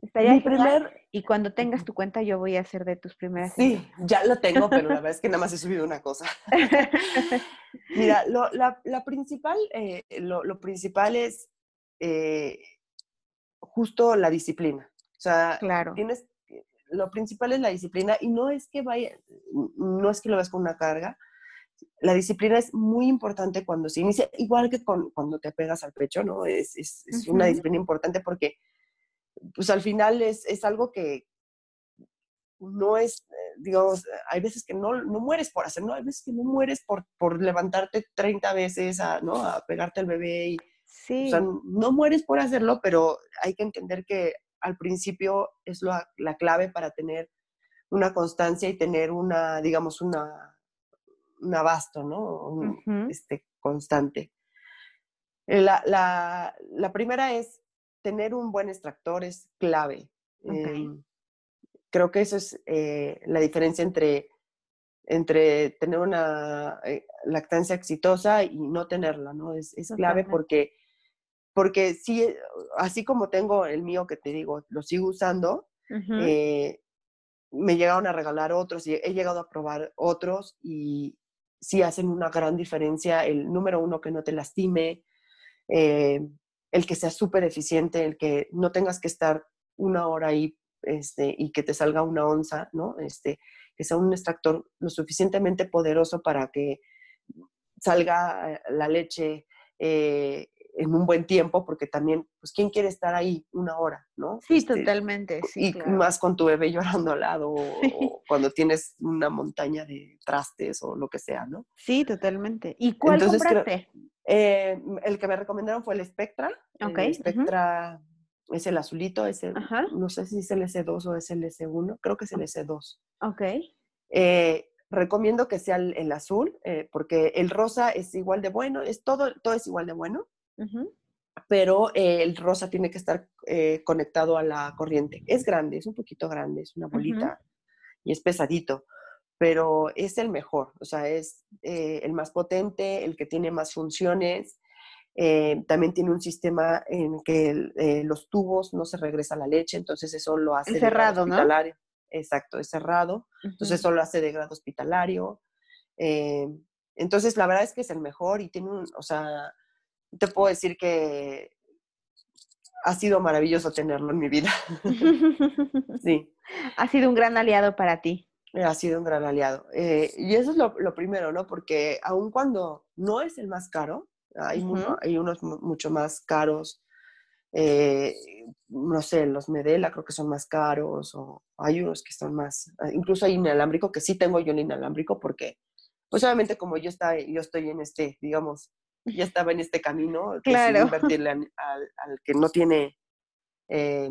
Estaría Mi primer... Y cuando tengas tu cuenta, yo voy a hacer de tus primeras. Sí, ya lo tengo, pero la verdad es que nada más he subido una cosa. Mira, lo, la, la, principal, eh, lo, lo, principal es eh, justo la disciplina. O sea, claro. tienes, lo principal es la disciplina y no es que vaya, no es que lo veas con una carga. La disciplina es muy importante cuando se inicia, igual que con, cuando te pegas al pecho, ¿no? Es, es, es una disciplina importante porque pues al final es, es algo que no es, eh, digamos, hay veces que no, no mueres por hacer, ¿no? Hay veces que no mueres por, por levantarte 30 veces a, ¿no? a pegarte al bebé. Y, sí. O sea, no mueres por hacerlo, pero hay que entender que al principio es la, la clave para tener una constancia y tener una, digamos, una, un abasto, ¿no? este, constante. La, la, la, primera es tener un buen extractor es clave. Em, creo que eso es eh, la diferencia entre, entre tener una eh, lactancia exitosa y no tenerla, ¿no? Es, es clave porque, porque sí, eh, así como tengo el mío que te digo, lo sigo usando, me llegaron a regalar otros y he llegado a probar otros y sí hacen una gran diferencia. El número uno, que no te lastime el que sea súper eficiente, el que no tengas que estar una hora ahí este, y que te salga una onza, ¿no? Este, que sea un extractor lo suficientemente poderoso para que salga eh, la leche, eh, en un buen tiempo, porque también, pues, ¿quién quiere estar ahí una hora, no? Sí, este, totalmente, sí. Y más con tu bebé llorando al lado, o, cuando tienes una montaña de trastes o lo que sea, ¿no? Sí, totalmente. ¿Y cuál compraste? Eh, el que me recomendaron fue el Spectra. Ok. El Spectra es el azulito, es el, no sé si es el S2 o es el S1, creo que es el S2. Ok. Eh, recomiendo que sea el, azul, eh, porque el rosa es igual de bueno, es todo, todo es igual de bueno, pero eh, el rosa tiene que estar conectado a la corriente. Es grande, es un poquito grande, es una bolita y es pesadito, pero es el mejor, o sea, es el más potente, el que tiene más funciones. también tiene un sistema en que los tubos no se regresa la leche, entonces eso lo hace cerrado, ¿no? exacto, es cerrado, entonces solo hace de grado hospitalario. Eh, entonces, la verdad es que es el mejor y tiene un, o sea, te puedo decir que ha sido maravilloso tenerlo en mi vida. sí. Ha sido un gran aliado para ti. Ha sido un gran aliado. Eh, y eso es lo, primero, ¿no? Porque aun cuando no es el más caro, hay, hay unos mucho más caros eh, no sé, los Medela creo que son más caros o hay unos que son más, ah, incluso hay inalámbrico, que sí tengo yo el inalámbrico porque, pues obviamente como yo, está, yo estoy en este, digamos, ya estaba en este camino, que claro. invertirle al, que no tiene eh,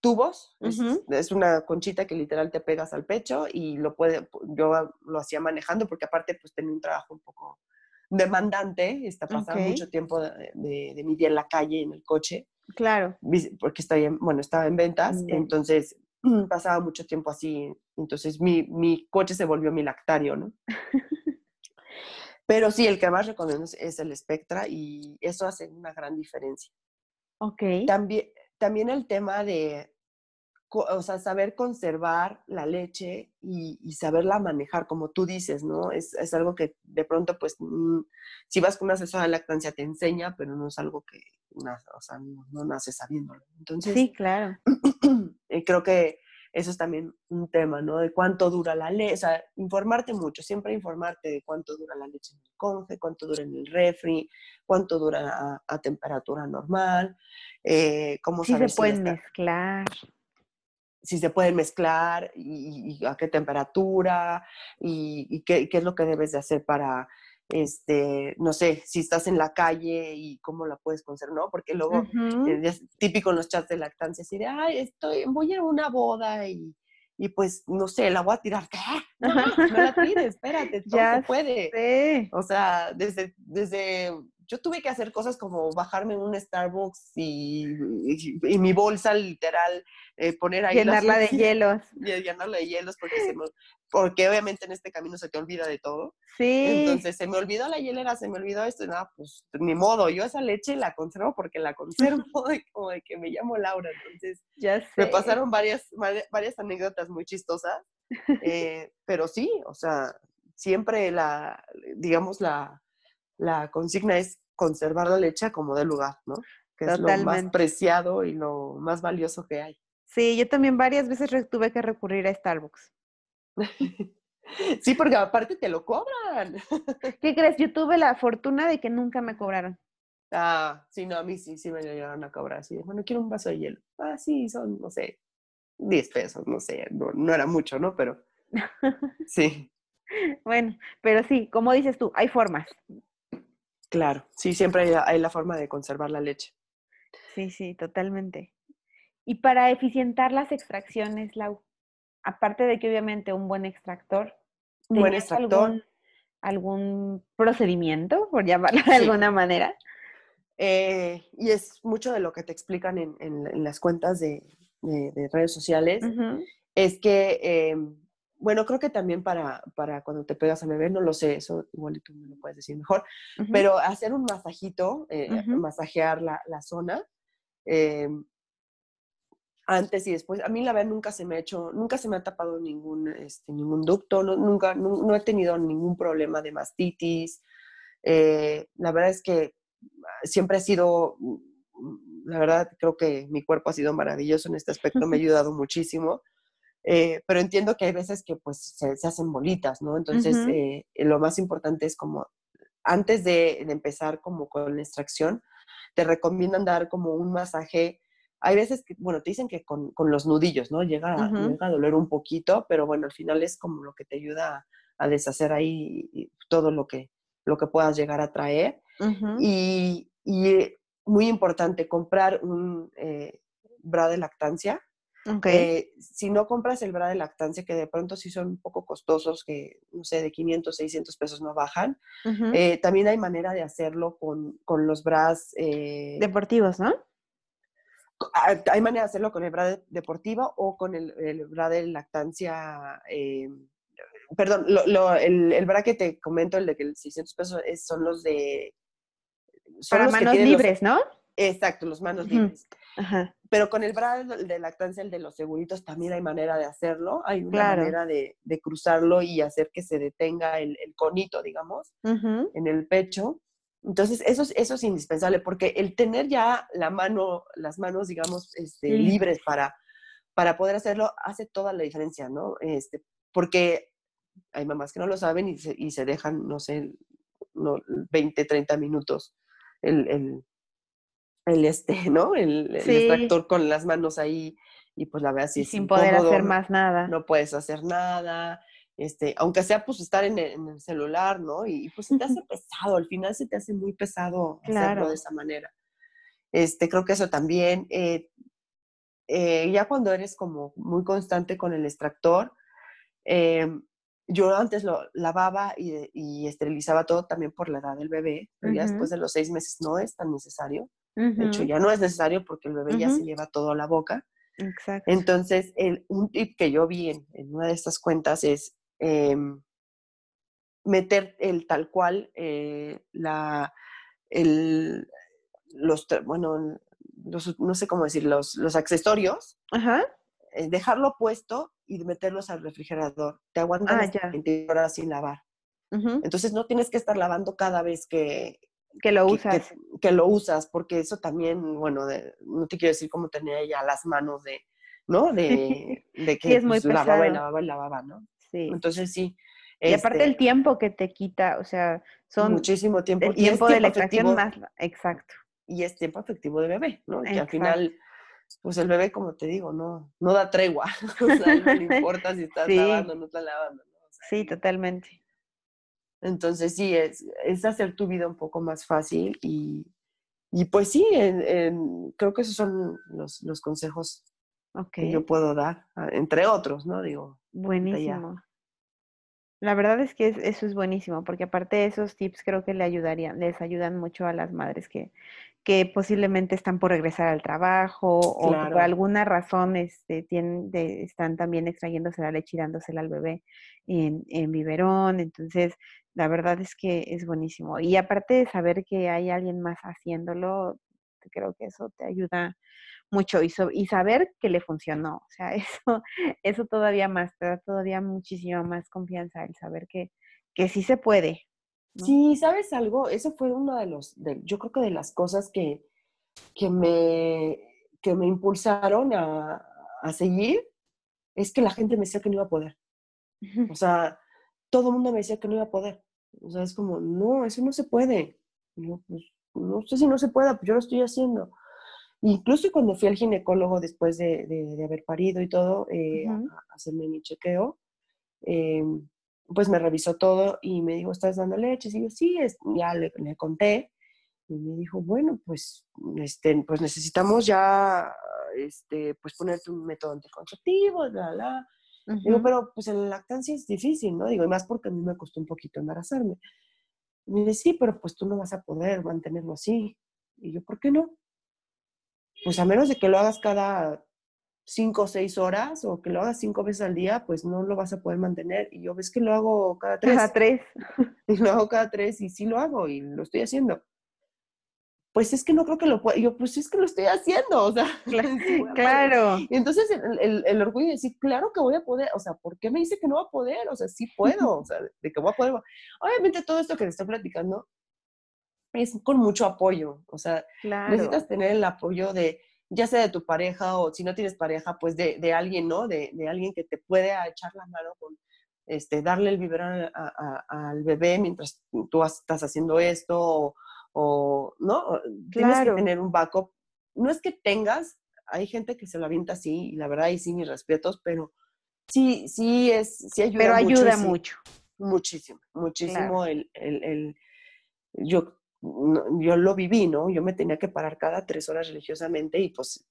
tubos, es, una conchita que literal te pegas al pecho y lo puede, yo lo hacía manejando porque aparte pues tenía un trabajo un poco demandante, está pasando mucho tiempo de, de, mi día en la calle, en el coche. Claro. Porque estoy bueno, estaba en ventas, entonces pasaba mucho tiempo así, entonces mi, mi coche se volvió mi lactario, ¿no? Pero sí, el que más recomiendo es el Spectra y eso hace una gran diferencia. Ok. También, también el tema de, o sea, saber conservar la leche y, saberla manejar, como tú dices, ¿no? Es, es algo que de pronto, pues, mm, si vas con una asesora de lactancia te enseña, pero no es algo que, o sea, no, nace sabiéndolo. Entonces, sí, claro. creo que eso es también un tema, ¿no? De cuánto dura la leche, o sea, informarte mucho, siempre informarte de cuánto dura la leche en el conge, cuánto dura en el refri, cuánto dura a, temperatura normal, eh, cómo sí se pueden mezclar si se pueden mezclar y, a qué temperatura y, qué, es lo que debes de hacer para, este, no sé, si estás en la calle y cómo la puedes conservar, ¿no? Porque luego eh, es típico en los chats de lactancia, así de, ay, estoy, voy a una boda y, pues, no sé, la voy a tirar. ¿Qué? No, no la tires, espérate, ya se puede. O sea, desde, desde yo tuve que hacer cosas como bajarme en un Starbucks y, y, mi bolsa literal, eh, poner ahí... Llenarla de hielos. Llenarla de hielos porque, se porque obviamente en este camino se te olvida de todo. Sí. Entonces se me olvidó la hielera, se me olvidó esto, y nada, pues ni modo, yo esa leche la conservo porque la conservo como de que me llamo Laura. Entonces ya me pasaron varias, varias anécdotas muy chistosas, eh, pero sí, o sea, siempre la, digamos, la, la consigna es conservar la leche como de lugar, ¿no? Que es lo más preciado y lo más valioso que hay. Sí, yo también varias veces tuve que recurrir a Starbucks. sí, porque aparte te lo cobran. ¿Qué crees? Yo tuve la fortuna de que nunca me cobraron. Ah, sí, no, a mí sí, sí me llegaron a cobrar. Así, bueno, quiero un vaso de hielo. Ah, sí, son, no sé, 10 pesos, no sé, no, no era mucho, ¿no? Pero sí. bueno, pero sí, como dices tú, hay formas. Claro, sí, siempre hay, la forma de conservar la leche. Sí, sí, totalmente. Y para eficientar las extracciones, Lau, aparte de que obviamente un buen extractor, un buen extractor. Algún, procedimiento, por llamarlo de alguna manera? Eh, y es mucho de lo que te explican en, las cuentas de, redes sociales, es que em, bueno, creo que también para, para cuando te pegas a bebé, no lo sé, eso igual tú me lo puedes decir mejor, pero hacer un masajito, eh, masajear la, la zona, eh, antes y después, a mí la verdad nunca se me ha hecho, nunca se me ha tapado ningún, este, ningún ducto, no, nunca, no, he tenido ningún problema de mastitis, eh, la verdad es que siempre ha sido, la verdad creo que mi cuerpo ha sido maravilloso en este aspecto, me ha ayudado muchísimo. Eh, pero entiendo que hay veces que pues se, hacen bolitas, ¿no? Entonces, eh, lo más importante es como, antes de, empezar como con la extracción, te recomiendan dar como un masaje. Hay veces que, bueno, te dicen que con, los nudillos, ¿no? Llega, a doler un poquito, pero bueno, al final es como lo que te ayuda a, deshacer ahí todo lo que, lo que puedas llegar a traer. y, y, muy importante, comprar un eh, bra de lactancia eh, si no compras el bra de lactancia, que de pronto sí son un poco costosos, que no sé, de 500, 600 pesos no bajan, eh, también hay manera de hacerlo con, con los bras... Eh, Deportivos, ¿no? Ah, hay manera de hacerlo con el bra deportivo o con el, el bra de lactancia... perdón, el, el, bra que te comento, el de que el 600 pesos son los de... Para manos libres, ¿no? Exacto, los manos libres. Pero con el bra de lactancia, el de los seguritos, también hay manera de hacerlo. Hay una manera de, cruzarlo y hacer que se detenga el, conito, digamos, en el pecho. Entonces, eso es, eso es indispensable, porque el tener ya la mano, las manos, digamos, este, libres para, para poder hacerlo, hace toda la diferencia, ¿no? Este, porque hay mamás que no lo saben y se, y se dejan, no sé, no, 20, 30 minutos el, el este, ¿no? El, extractor con las manos ahí y pues la verdad sí sin poder hacer más nada. No puedes hacer nada, este, aunque sea pues estar en el, celular, ¿no? Y, pues se te hace pesado, al final se te hace muy pesado hacerlo de esa manera. Este, creo que eso también, eh, eh, ya cuando eres como muy constante con el extractor, em, yo antes lo lavaba y, esterilizaba todo también por la edad del bebé, pero ya después de los seis meses no es tan necesario. De hecho, ya no es necesario porque el bebé ya se lleva todo a la boca. Exacto. Entonces, el, un tip que yo vi en, una de estas cuentas es em, meter el tal cual, eh, la, el, los, bueno, no sé cómo decir, los, los accesorios, eh, dejarlo puesto y meterlos al refrigerador. Te aguantan ah, 20 horas sin lavar. Entonces no tienes que estar lavando cada vez que, que lo usas. Que, lo usas, porque eso también, bueno, no te quiero decir cómo tenía ella las manos de, ¿no? De, de que es muy pues, lavaba y lavaba y lavaba, ¿no? Sí. Entonces sí. Y aparte el este tiempo que te quita, o sea, son... Muchísimo tiempo. El tiempo, de la más... Exacto. Y es tiempo efectivo de bebé, ¿no? Que al final, pues el bebé, como te digo, no, no da tregua. o sea, no le importa si estás lavando o no estás lavando. ¿no? sí, totalmente. Entonces sí, es, es hacer tu vida un poco más fácil y, y pues sí, creo que esos son los, los consejos que yo puedo dar, ah, entre otros, ¿no? Digo. Buenísimo. La verdad es que eso es buenísimo, porque aparte de esos tips creo que le ayudarían, les ayudan mucho a las madres que, que posiblemente están por regresar al trabajo o por alguna razón este, tienen, están también extrayéndose la leche y dándosela al bebé en, en biberón. Entonces, la verdad es que es buenísimo. Y aparte de saber que hay alguien más haciéndolo, creo que eso te ayuda mucho y, y saber que le funcionó. O sea, eso, eso todavía más, te da todavía muchísima más confianza el saber que, que sí se puede. Sí, ¿sabes algo? Eso fue uno de los, yo creo que de las cosas que, que, me, que me impulsaron a, a seguir, es que la gente me decía que no iba a poder. O sea, todo el mundo me decía que no iba a poder. O sea, es como, no, eso no se puede. Pues, no sé si no se pueda, pues yo lo estoy haciendo. Incluso cuando fui al ginecólogo después de, de, haber parido y todo, eh, a, hacerme mi chequeo, em, pues me revisó todo y me dijo, ¿estás dando leche? Y yo, sí, es, ya le, le, conté. Y me dijo, bueno, pues, este, pues necesitamos ya este, pues ponerte un método anticonceptivo, bla, bla. Digo, pero pues en la lactancia es difícil, ¿no? Digo, y más porque a mí me costó un poquito embarazarme. Y me dice, sí, pero pues tú no vas a poder mantenerlo así. Y yo, ¿por qué no? Pues a menos de que lo hagas cada cinco o seis horas o que lo hagas cinco veces al día, pues no lo vas a poder mantener. Y yo ves que lo hago cada tres. Cada tres. Y lo hago cada tres y sí lo hago y lo estoy haciendo pues es que no creo que lo pueda. Yo, pues es que lo estoy haciendo, o sea. Claro. Y entonces el, el, orgullo de decir, claro que voy a poder, o sea, ¿por qué me dice que no va a poder? O sea, sí puedo, o sea, de que voy a poder. Obviamente todo esto que te estoy platicando es con mucho apoyo, o sea, necesitas tener el apoyo de, ya sea de tu pareja o si no tienes pareja, pues de, de alguien, ¿no? De, de, alguien que te puede echar la mano con, este, darle el biberón al bebé mientras tú estás haciendo esto o, o, ¿no? Tienes que tener un backup. No es que tengas, hay gente que se lo avienta así, y la verdad, y sí, mis respetos, pero sí, sí es, sí ayuda Pero ayuda mucho. Muchísimo, muchísimo el, el, el, yo, yo lo viví, ¿no? Yo me tenía que parar cada tres horas religiosamente y pues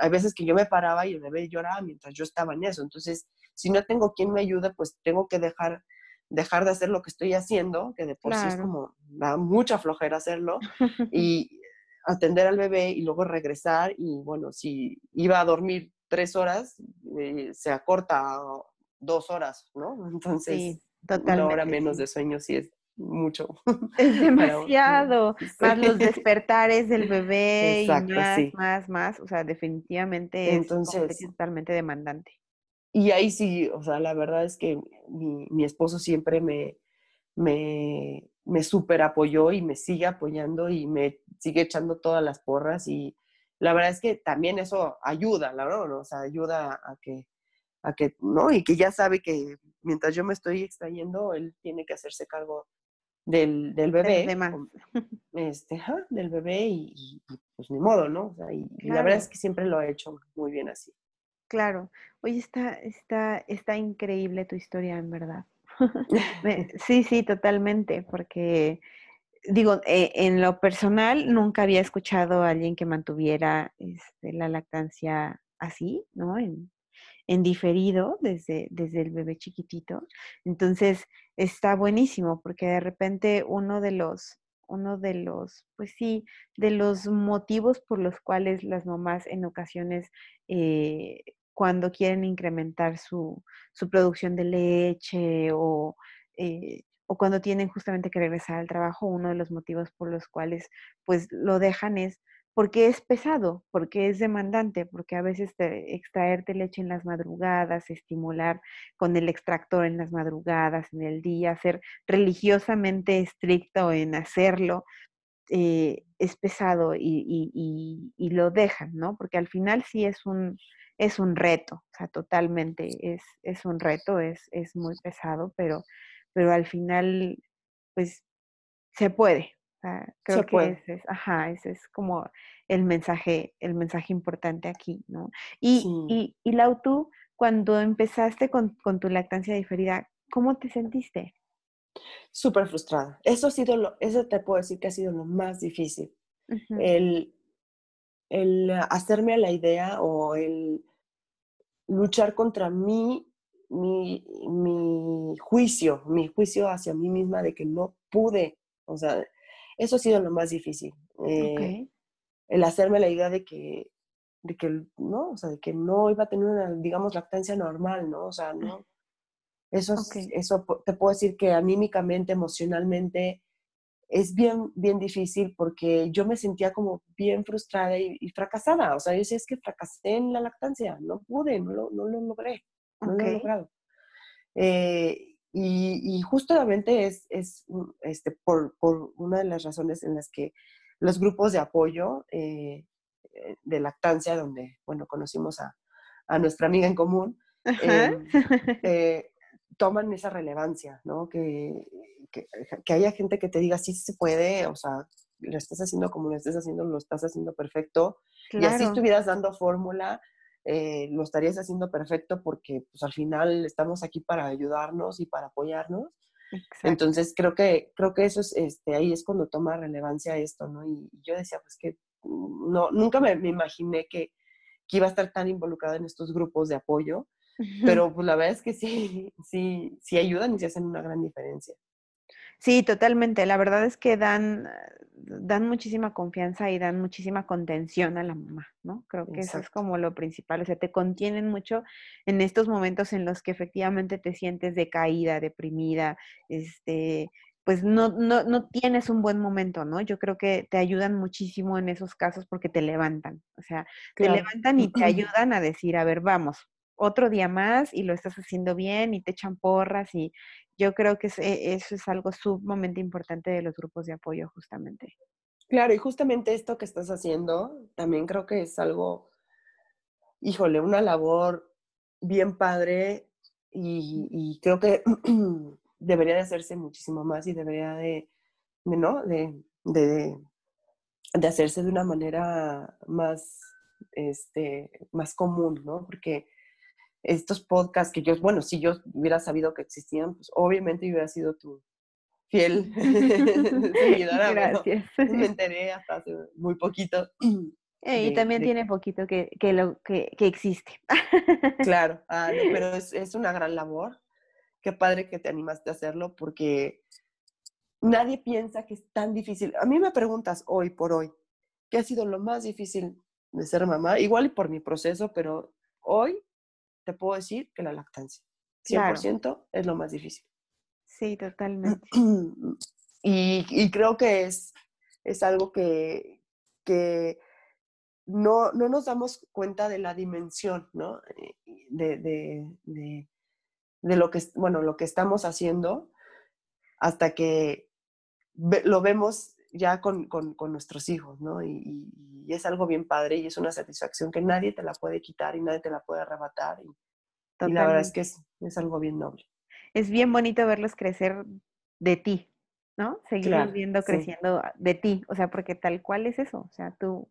hay veces que yo me paraba y el bebé lloraba mientras yo estaba en eso. Entonces, si no tengo quien me ayude, pues tengo que dejar, dejar de hacer lo que estoy haciendo, que de por sí es como, da mucha flojera hacerlo, y atender al bebé y luego regresar. Y bueno, si iba a dormir tres horas, eh, se acorta dos horas, ¿no? Entonces, una hora menos de sueño sí es mucho. Es demasiado. más los despertares del bebé y más, más, más. O sea, definitivamente es totalmente demandante. Y ahí sí, o sea, la verdad es que mi, mi esposo siempre me, me, me super apoyó y me sigue apoyando y me sigue echando todas las porras y la verdad es que también eso ayuda, la verdad, ¿no? o sea, ayuda a que, a que, ¿no? Y que ya sabe que mientras yo me estoy extrayendo, él tiene que hacerse cargo del, del bebé. Este, del bebé y, pues ni modo, ¿no? O sea, y, la verdad es que siempre lo ha hecho muy bien así. Claro. Oye, está, está, está increíble tu historia, en verdad. sí, sí, totalmente, porque digo, eh, en lo personal nunca había escuchado a alguien que mantuviera este, la lactancia así, ¿no? En, en diferido desde, desde el bebé chiquitito. Entonces, está buenísimo porque de repente uno de los, uno de los, pues sí, de los motivos por los cuales las mamás en ocasiones, eh, cuando quieren incrementar su, su, producción de leche o, eh, o cuando tienen justamente que regresar al trabajo, uno de los motivos por los cuales pues lo dejan es porque es pesado, porque es demandante, porque a veces te, extraerte leche en las madrugadas, estimular con el extractor en las madrugadas, en el día, ser religiosamente estricto en hacerlo, eh, es pesado y, lo dejan, ¿no? Porque al final sí es un, es un reto, o sea, totalmente es, es un reto, es, es muy pesado, pero, pero al final, pues, se puede, creo que ese es, ajá, ese es como el mensaje, el mensaje importante aquí, ¿no? Y, y, y Lau, tú, cuando empezaste con, tu lactancia diferida, ¿cómo te sentiste? Súper frustrada. Eso ha sido lo, eso te puedo decir que ha sido lo más difícil. el, el hacerme a la idea o el luchar contra mí, mi, mi juicio, mi juicio hacia mí misma de que no pude, o sea, eso ha sido lo más difícil. Eh, el hacerme la idea de que, de que, ¿no? O sea, de que no iba a tener una, digamos, lactancia normal, ¿no? O sea, no. Eso, eso te puedo decir que anímicamente, emocionalmente, es bien, bien difícil porque yo me sentía como bien frustrada y, fracasada. O sea, yo decía, es que fracasé en la lactancia, no pude, no lo, no lo logré, no lo he logrado. Eh, y, justamente es, es este, por, por, una de las razones en las que los grupos de apoyo eh, eh, de lactancia, donde, bueno, conocimos a, a nuestra amiga en común, em, eh, toman esa relevancia, ¿no? Que, que, que, haya gente que te diga, sí, se puede, o sea, lo estás haciendo como lo estés haciendo, lo estás haciendo perfecto. Y así estuvieras dando fórmula eh, lo estarías haciendo perfecto porque pues al final estamos aquí para ayudarnos y para apoyarnos. Entonces creo que, creo que eso es, este, ahí es cuando toma relevancia esto, ¿no? Y, yo decía, pues que no, nunca me, imaginé que, que, iba a estar tan involucrada en estos grupos de apoyo, pero pues la verdad es que sí, sí, sí ayudan y se hacen una gran diferencia. Sí, totalmente. La verdad es que dan, dan muchísima confianza y dan muchísima contención a la mamá, ¿no? Creo que eso es como lo principal. O sea, te contienen mucho en estos momentos en los que efectivamente te sientes decaída, deprimida, este, pues no, no, no tienes un buen momento, ¿no? Yo creo que te ayudan muchísimo en esos casos porque te levantan. O sea, te levantan y te ayudan a decir, a ver, vamos, otro día más y lo estás haciendo bien y te echan porras y yo creo que e, eso es algo sumamente importante de los grupos de apoyo justamente. Claro, y justamente esto que estás haciendo también creo que es algo, híjole, una labor bien padre y, creo que debería de hacerse muchísimo más y debería de, ¿no? De, de, de hacerse de una manera más, este, más común, ¿no? Porque estos podcasts que yo, bueno, si yo hubiera sabido que existían, pues obviamente hubiera sido tu fiel seguidora. Gracias. me enteré hasta hace muy poquito. Eh, y también tiene poquito que, que, lo, que, que existe. claro, ah, pero es, es, una gran labor. Qué padre que te animaste a hacerlo porque nadie piensa que es tan difícil. A mí me preguntas hoy por hoy, ¿qué ha sido lo más difícil de ser mamá? Igual y por mi proceso, pero hoy te puedo decir que la lactancia. 100% es lo más difícil. Sí, totalmente. Y, creo que es, es algo que, que no, no, nos damos cuenta de la dimensión, ¿no? Eh, de, de, de, de, lo, que, bueno, lo que estamos haciendo hasta que lo vemos ya con, con, con nuestros hijos, ¿no? Y, y, es algo bien padre y es una satisfacción que nadie te la puede quitar y nadie te la puede arrebatar. Y, y la verdad es que es, es, algo bien noble. Es bien bonito verlos crecer de ti, ¿no? Seguir viendo creciendo de ti, o sea, porque tal cual es eso, o sea, tú,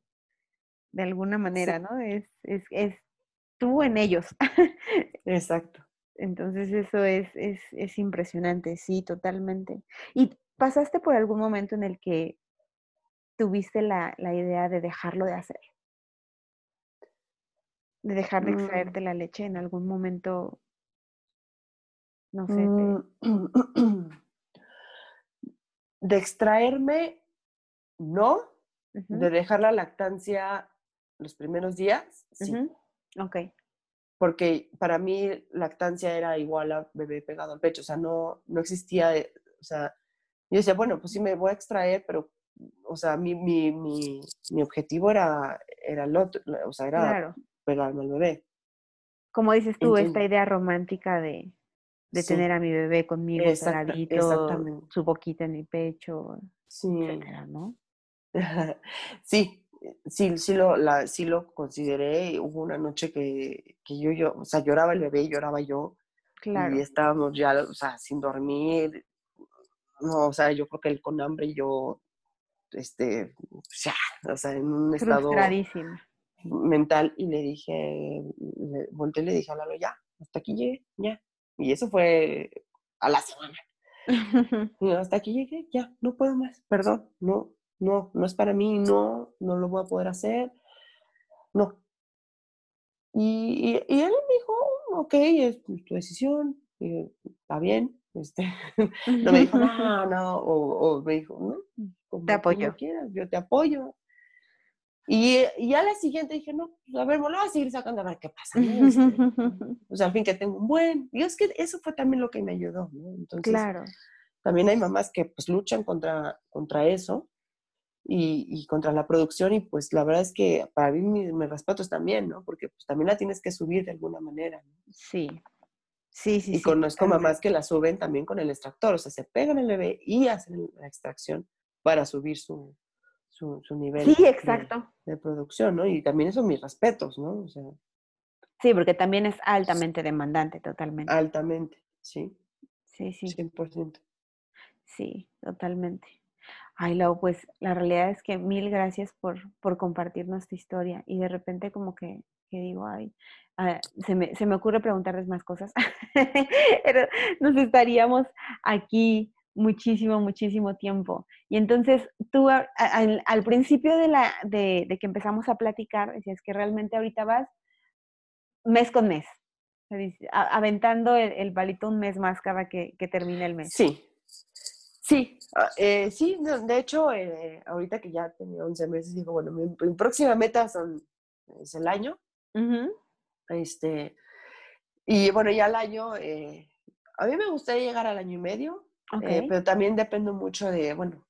de alguna manera, ¿no? Es, es, es tú en ellos. Exacto. Entonces eso es, es, es impresionante, sí, totalmente. ¿Y pasaste por algún momento en el que tuviste la, la idea de dejarlo de hacer? De dejar de mm. extraerte la leche en algún momento, no sé. Mm. De extraerme, no. De dejar la lactancia los primeros días, sí. Ok porque para mí lactancia era igual a bebé pegado al pecho, o sea, no, no existía, eh, o sea, yo decía, bueno, pues sí me voy a extraer, pero, o sea, mi, mi, mi, mi objetivo era, era el otro, o sea, era pegarme al bebé. Como dices tú, esta idea romántica de, de tener a mi bebé conmigo pegadito, su boquita en mi pecho, sí. etcétera, ¿no? sí, sí, sí lo, la, sí lo consideré. Hubo una noche que, que yo, yo, o sea, lloraba el bebé, lloraba yo. Claro. Y estábamos ya, o sea, sin dormir. No, o sea, yo creo que él con hambre y yo, este, ya, o sea, en un estado mental. Y le dije, le, volteé y le dije a Lalo, ya, hasta aquí llegué, ya. Y eso fue a la semana. y hasta aquí llegué, ya, no puedo más, perdón, no, no, no es para mí, no, no lo voy a poder hacer, no. Y, y, él me dijo, ok, es tu decisión, está bien, este, no me dijo, no, no, o, me dijo, no, como te apoyo. quieras, yo te apoyo. Y, y a la siguiente dije, no, pues, a ver, me lo voy a seguir sacando a ver qué pasa. Este, o sea, al fin que tengo un buen. Y es que eso fue también lo que me ayudó, ¿no? Entonces, claro. también hay mamás que pues luchan contra, contra eso y, contra la producción y pues la verdad es que para mí mis, respetos también, ¿no? Porque pues también la tienes que subir de alguna manera. Sí, sí, sí. Y conozco mamás que la suben también con el extractor, o sea, se pegan el bebé y hacen la extracción para subir su, su, nivel sí, exacto. De, producción, ¿no? Y también eso mis respetos, ¿no? O sea, sí, porque también es altamente demandante, totalmente. Altamente, sí. Sí, sí. 100%. Sí, totalmente. Ay, Lau, pues la realidad es que mil gracias por, por compartirnos tu historia. Y de repente como que, que digo, ay, ah, se, me, se me ocurre preguntarles más cosas. Pero nos estaríamos aquí muchísimo, muchísimo tiempo. Y entonces tú al, principio de, la, de, de, que empezamos a platicar, decías que realmente ahorita vas mes con mes, aventando el, palito un mes más cada que, que termine el mes. Sí, Sí, ah, eh, sí, de hecho, eh, ahorita que ya tenía 11 meses, digo, bueno, mi, próxima meta son, es el año. Este, y bueno, ya el año, eh, a mí me gustaría llegar al año y medio, pero también depende mucho de, bueno,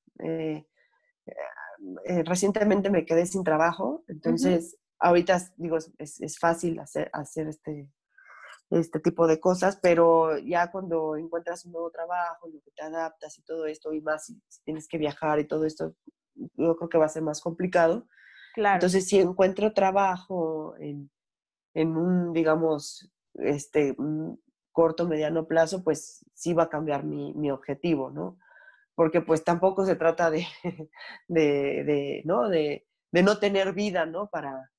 recientemente me quedé sin trabajo, entonces ahorita digo, es, es, fácil hacer, hacer este, este tipo de cosas, pero ya cuando encuentras un nuevo trabajo, lo que te adaptas y todo esto, y más si, tienes que viajar y todo esto, yo creo que va a ser más complicado. Claro. Entonces, si encuentro trabajo en, en un, digamos, este, corto, mediano plazo, pues sí va a cambiar mi, mi objetivo, ¿no? porque pues tampoco se trata de, de, ¿no? De, no tener vida, ¿no? Para,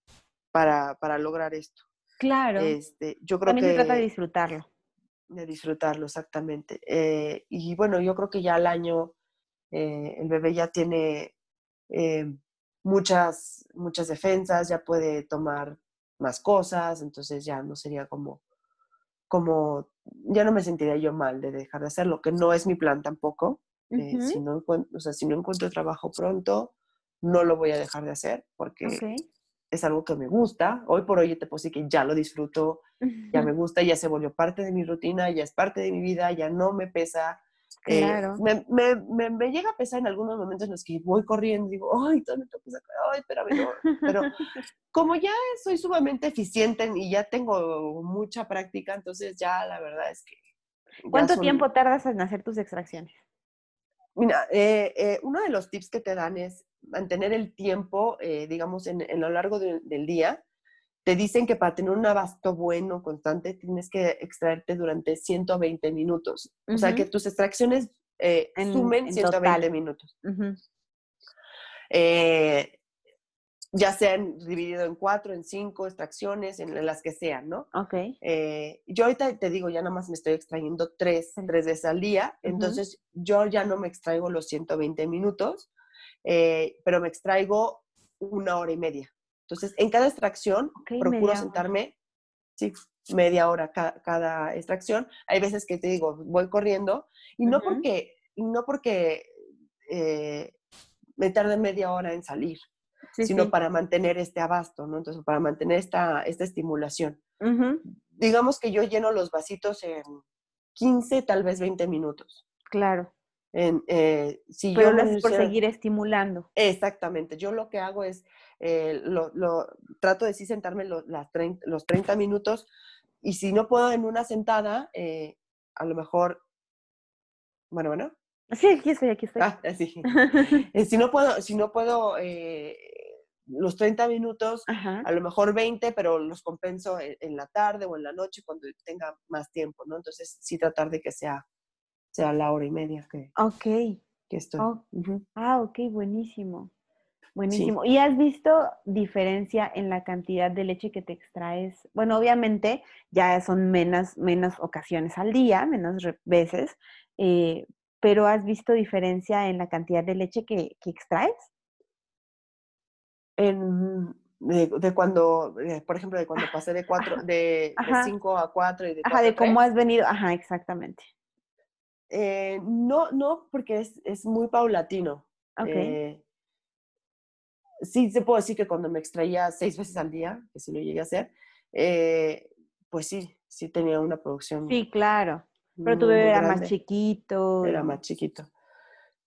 para, para lograr esto. Claro. Este, yo creo También se trata de disfrutarlo. De disfrutarlo, exactamente. Eh, y bueno, yo creo que ya al año eh, el bebé ya tiene eh, muchas, muchas defensas, ya puede tomar más cosas, entonces ya no sería como, como, ya no me sentiría yo mal de dejar de hacerlo, que no es mi plan tampoco. si, no o sea, si no encuentro trabajo pronto, no lo voy a dejar de hacer porque es algo que me gusta. Hoy por hoy te puedo decir que ya lo disfruto, ya me gusta, ya se volvió parte de mi rutina, ya es parte de mi vida, ya no me pesa. Eh, claro. me, me, me, llega a pesar en algunos momentos en los que voy corriendo y digo, ay, todo me toca ay, espérame, no. Pero como ya soy sumamente eficiente y ya tengo mucha práctica, entonces ya la verdad es que... ¿Cuánto tiempo tardas en hacer tus extracciones? Mira, eh, eh, uno de los tips que te dan es mantener el tiempo, eh, digamos, en, en, lo largo del día. Te dicen que para tener un abasto bueno, constante, tienes que extraerte durante 120 minutos. O sea, que tus extracciones sumen 120 minutos ya sean dividido en cuatro, en cinco extracciones, en las que sean, ¿no? Ok. Eh, yo ahorita te digo, ya nada más me estoy extrayendo tres, tres veces al día, entonces yo ya no me extraigo los 120 minutos, eh, pero me extraigo una hora y media. Entonces, en cada extracción procuro sentarme, sí, media hora cada, extracción. Hay veces que te digo, voy corriendo, y no porque, no porque eh, me tarde media hora en salir, sino para mantener este abasto, ¿no? Entonces, para mantener esta, esta estimulación. Digamos que yo lleno los vasitos en 15, tal vez 20 minutos. Claro. En, eh, si Pero yo es por seguir estimulando. Exactamente. Yo lo que hago es, eh, lo, lo, trato de sí sentarme las 30, los 30 minutos y si no puedo en una sentada, eh, a lo mejor, bueno, bueno. Sí, aquí estoy, aquí estoy. Ah, sí. si no puedo, si no puedo los 30 minutos, a lo mejor 20, pero los compenso en, la tarde o en la noche cuando tenga más tiempo, ¿no? Entonces, sí tratar de que sea, sea la hora y media que, okay. que estoy. Oh, ah, ok, buenísimo. Buenísimo. ¿Y has visto diferencia en la cantidad de leche que te extraes? Bueno, obviamente ya son menos, menos ocasiones al día, menos veces, eh, pero ¿has visto diferencia en la cantidad de leche que, que extraes? en, de, cuando, por ejemplo, de cuando pasé de cuatro, de, 5 a 4 y de Ajá, de cómo has venido, ajá, exactamente. Eh, no, no, porque es, es muy paulatino. Eh, sí, se puedo decir que cuando me extraía seis veces al día, que sí lo llegué a hacer, pues sí, sí tenía una producción. Sí, claro. Pero tu bebé era más chiquito. Era más chiquito.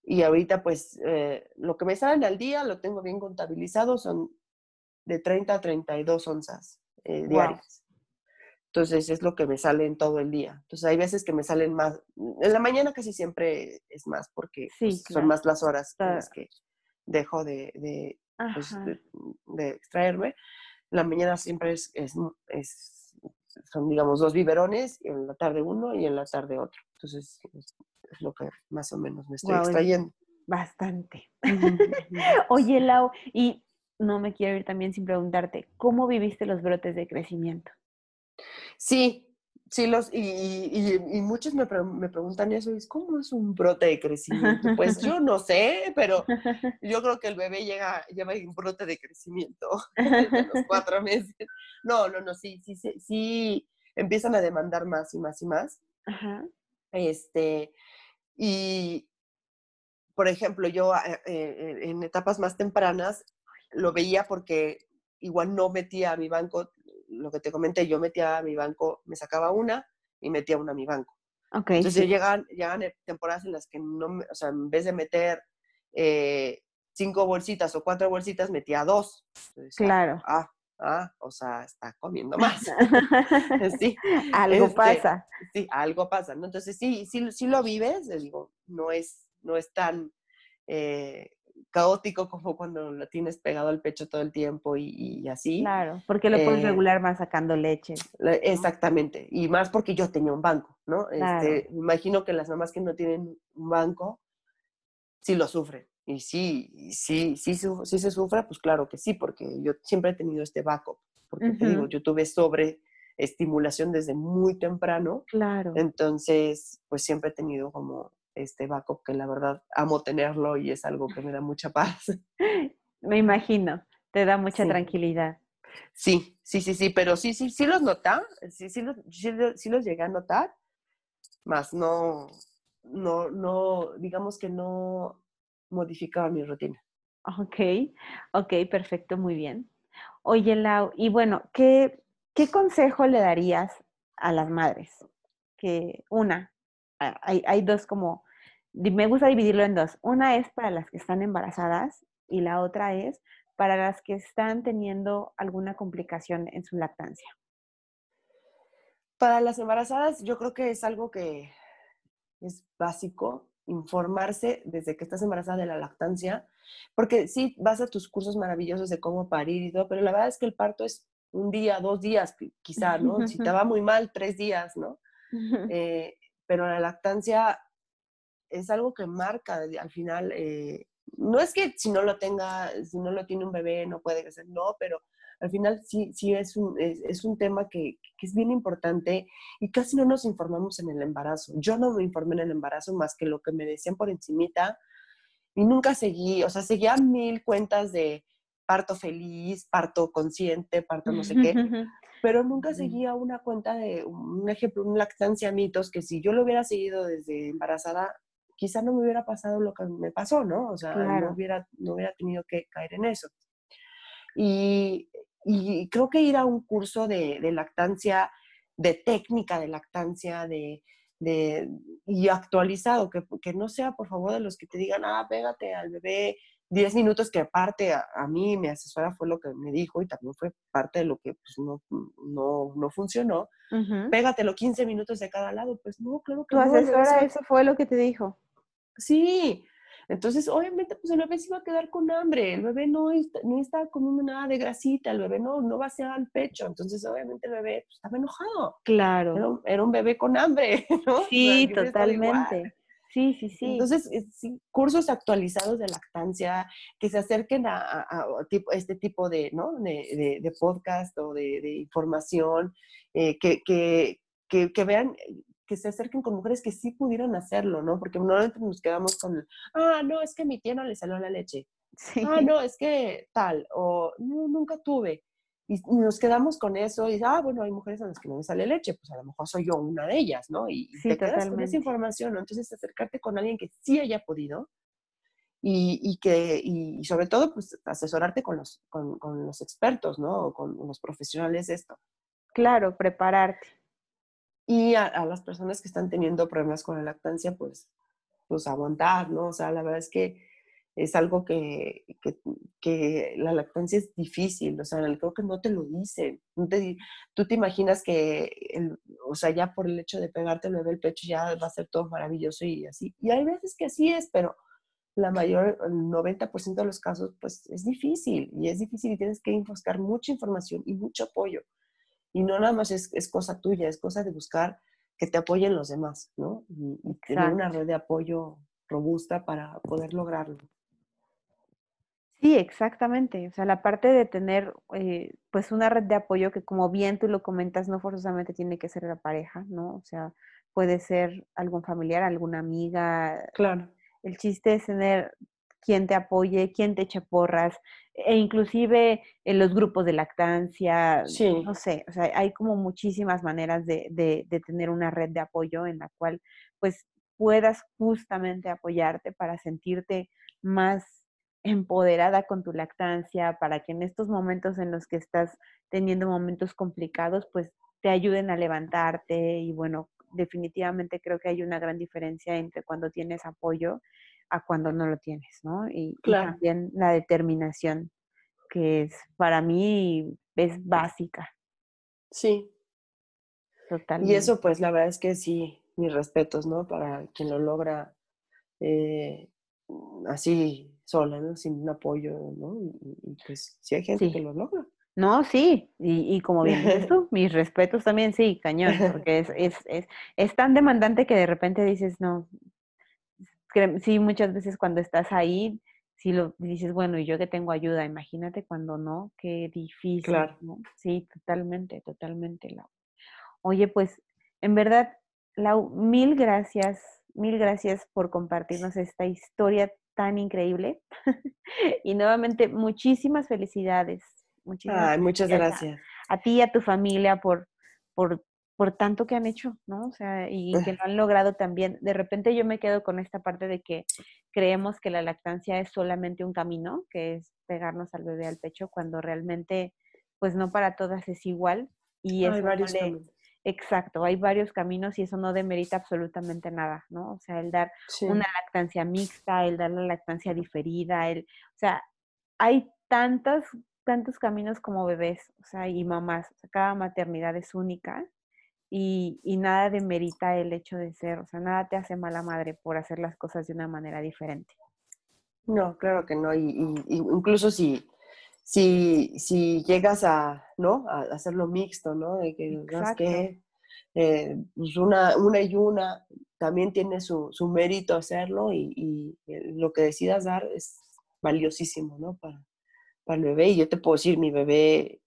Y ahorita, pues, eh, lo que me salen al día, lo tengo bien contabilizado, son de 30 a 32 onzas eh, diarias. Entonces, es lo que me sale en todo el día. Entonces, hay veces que me salen más. En la mañana casi siempre es más porque pues, son más las horas en las que dejo de, de, pues, de, extraerme. La mañana siempre es, es, es, son, digamos, dos biberones, y en la tarde uno y en la tarde otro. Entonces, es lo que más o menos me estoy extrayendo. Bastante. Oye, Lau, y no me quiero ir también sin preguntarte, ¿cómo viviste los brotes de crecimiento? Sí, sí, los, y, muchos me, me, preguntan eso, ¿cómo es un brote de crecimiento? Pues yo no sé, pero yo creo que el bebé llega, lleva un brote de crecimiento desde los cuatro meses. No, no, no, sí, sí, sí, sí, empiezan a demandar más y más y más. Ajá. Este, y, por ejemplo, yo eh, eh, en etapas más tempranas lo veía porque igual no metía a mi banco, lo que te comenté, yo metía a mi banco, me sacaba una y metía una a mi banco. Okay, Entonces llegan, llegan temporadas en las que no, o sea, en vez de meter eh, cinco bolsitas o cuatro bolsitas, metía dos. claro. Ah, ah, o sea, está comiendo más. sí, algo este, pasa. Sí, algo pasa, ¿no? Entonces, sí, sí, sí lo vives, digo, no es, no es tan eh, caótico como cuando lo tienes pegado al pecho todo el tiempo y, así. Claro, porque lo puedes eh, regular más sacando leche. Exactamente, y más porque yo tenía un banco, ¿no? Este, imagino que las mamás que no tienen un banco, sí lo sufren. Y sí, sí, sí, sí se sufre, pues claro que sí, porque yo siempre he tenido este backup. Porque te digo, yo tuve sobre estimulación desde muy temprano. Claro. Entonces, pues siempre he tenido como este backup que la verdad amo tenerlo y es algo que me da mucha paz. Me imagino, te da mucha tranquilidad. Sí, sí, sí, sí, pero sí, sí, sí los nota, sí, sí los, sí, los llegué a notar, más no, no, no, digamos que no modificaba mi rutina. Ok, ok, perfecto, muy bien. Oye, Lau, y bueno, ¿qué, qué consejo le darías a las madres? Que una, hay, hay dos como, me gusta dividirlo en dos. Una es para las que están embarazadas y la otra es para las que están teniendo alguna complicación en su lactancia. Para las embarazadas, yo creo que es algo que es básico informarse desde que estás embarazada de la lactancia, porque sí vas a tus cursos maravillosos de cómo parir y todo, pero la verdad es que el parto es un día, dos días, quizá, ¿no? Si te va muy mal, tres días, ¿no? Eh, pero la lactancia es algo que marca al final, eh, no es que si no lo tenga, si no lo tiene un bebé no puede crecer, no, pero al final sí, sí es, un, es, un tema que, que, es bien importante y casi no nos informamos en el embarazo. Yo no me informé en el embarazo más que lo que me decían por encimita y nunca seguí, o sea, seguía mil cuentas de parto feliz, parto consciente, parto no sé qué, pero nunca seguía una cuenta de, un ejemplo, un lactancia mitos, que si yo lo hubiera seguido desde embarazada, quizá no me hubiera pasado lo que me pasó, ¿no? O sea, no, hubiera, no hubiera tenido que caer en eso. Y, y creo que ir a un curso de, de lactancia, de técnica de lactancia, de, de, y actualizado, que, que, no sea por favor de los que te digan, ah, pégate al bebé 10 minutos, que aparte a, mí, mi asesora fue lo que me dijo y también fue parte de lo que pues, no, no, no funcionó, pégatelo 15 minutos de cada lado, pues no, claro que ¿Tu asesora eso fue lo que te dijo? Sí, entonces, obviamente, pues el bebé se iba a quedar con hambre, el bebé no, no está comiendo nada de grasita, el bebé no, no vaciaba el pecho, entonces obviamente el bebé pues, estaba enojado. Claro. Era, un bebé con hambre, ¿no? Sí, totalmente. Sí, sí, sí. Entonces, eh, sí, cursos actualizados de lactancia que se acerquen a, tipo, este tipo de, ¿no? de, de, podcast o de, información, eh, que, que, que, que, vean que se acerquen con mujeres que sí pudieran hacerlo, ¿no? Porque normalmente nos quedamos con, ah, no, es que a mi tía no le salió la leche. Ah, no, es que tal, o no, nunca tuve. Y nos quedamos con eso y, ah, bueno, hay mujeres a las que no les sale leche, pues a lo mejor soy yo una de ellas, ¿no? Y, te quedas con esa información, ¿no? Entonces acercarte con alguien que sí haya podido y, y que, y sobre todo, pues asesorarte con los, con, con los expertos, ¿no? Con los profesionales de esto. Claro, prepararte y a, las personas que están teniendo problemas con la lactancia, pues, pues aguantar, ¿no? O sea, la verdad es que es algo que, que, que la lactancia es difícil, o sea, creo que no te lo dicen. No te, tú te imaginas que, el, o sea, ya por el hecho de pegarte el bebé el pecho ya va a ser todo maravilloso y así. Y hay veces que así es, pero la mayor, el 90% de los casos, pues es difícil y es difícil y tienes que buscar mucha información y mucho apoyo. Y no nada más es, es cosa tuya, es cosa de buscar que te apoyen los demás, ¿no? Y, tener una red de apoyo robusta para poder lograrlo. Sí, exactamente. O sea, la parte de tener eh, pues una red de apoyo que como bien tú lo comentas, no forzosamente tiene que ser la pareja, ¿no? O sea, puede ser algún familiar, alguna amiga. Claro. El chiste es tener quien te apoye, quien te eche porras, e inclusive en los grupos de lactancia, no sé, o sea, hay como muchísimas maneras de, de, tener una red de apoyo en la cual pues puedas justamente apoyarte para sentirte más empoderada con tu lactancia, para que en estos momentos en los que estás teniendo momentos complicados, pues te ayuden a levantarte y bueno, definitivamente creo que hay una gran diferencia entre cuando tienes apoyo a cuando no lo tienes, ¿no? Y, también la determinación, que es para mí es básica. Sí. Totalmente. Y eso, pues, la verdad es que sí, mis respetos, ¿no? Para quien lo logra eh, así sola, ¿no? Sin un apoyo, ¿no? Y, pues sí hay gente que lo logra. No, sí, y, y como bien dices tú, mis respetos también, sí, cañón, porque es, es, es, es tan demandante que de repente dices, no, sí, muchas veces cuando estás ahí, si lo dices, bueno, y yo que tengo ayuda, imagínate cuando no, qué difícil. Claro. ¿no? Sí, totalmente, totalmente. Oye, pues, en verdad, Lau, mil gracias, mil gracias por compartirnos esta historia tan increíble. y nuevamente, muchísimas felicidades. Muchísimas muchas gracias. A, ti y a tu familia por, por por tanto que han hecho, ¿no? O sea, y que lo han logrado también. De repente yo me quedo con esta parte de que creemos que la lactancia es solamente un camino, que es pegarnos al bebé al pecho, cuando realmente, pues no para todas es igual. Y hay varios caminos. Exacto, hay varios caminos y eso no demerita absolutamente nada, ¿no? O sea, el dar una lactancia mixta, el dar la lactancia diferida, el, o sea, hay tantos, tantos caminos como bebés, o sea, y mamás, o sea, cada maternidad es única y, y, nada demerita el hecho de ser, o sea, nada te hace mala madre por hacer las cosas de una manera diferente. No, claro que no, y, incluso si, si, si llegas a, ¿no? A hacerlo mixto, ¿no? De que, que eh, pues una, una y una también tiene su, su mérito hacerlo y, y, lo que decidas dar es valiosísimo, ¿no? Para, para el bebé. Y yo te puedo decir, mi bebé,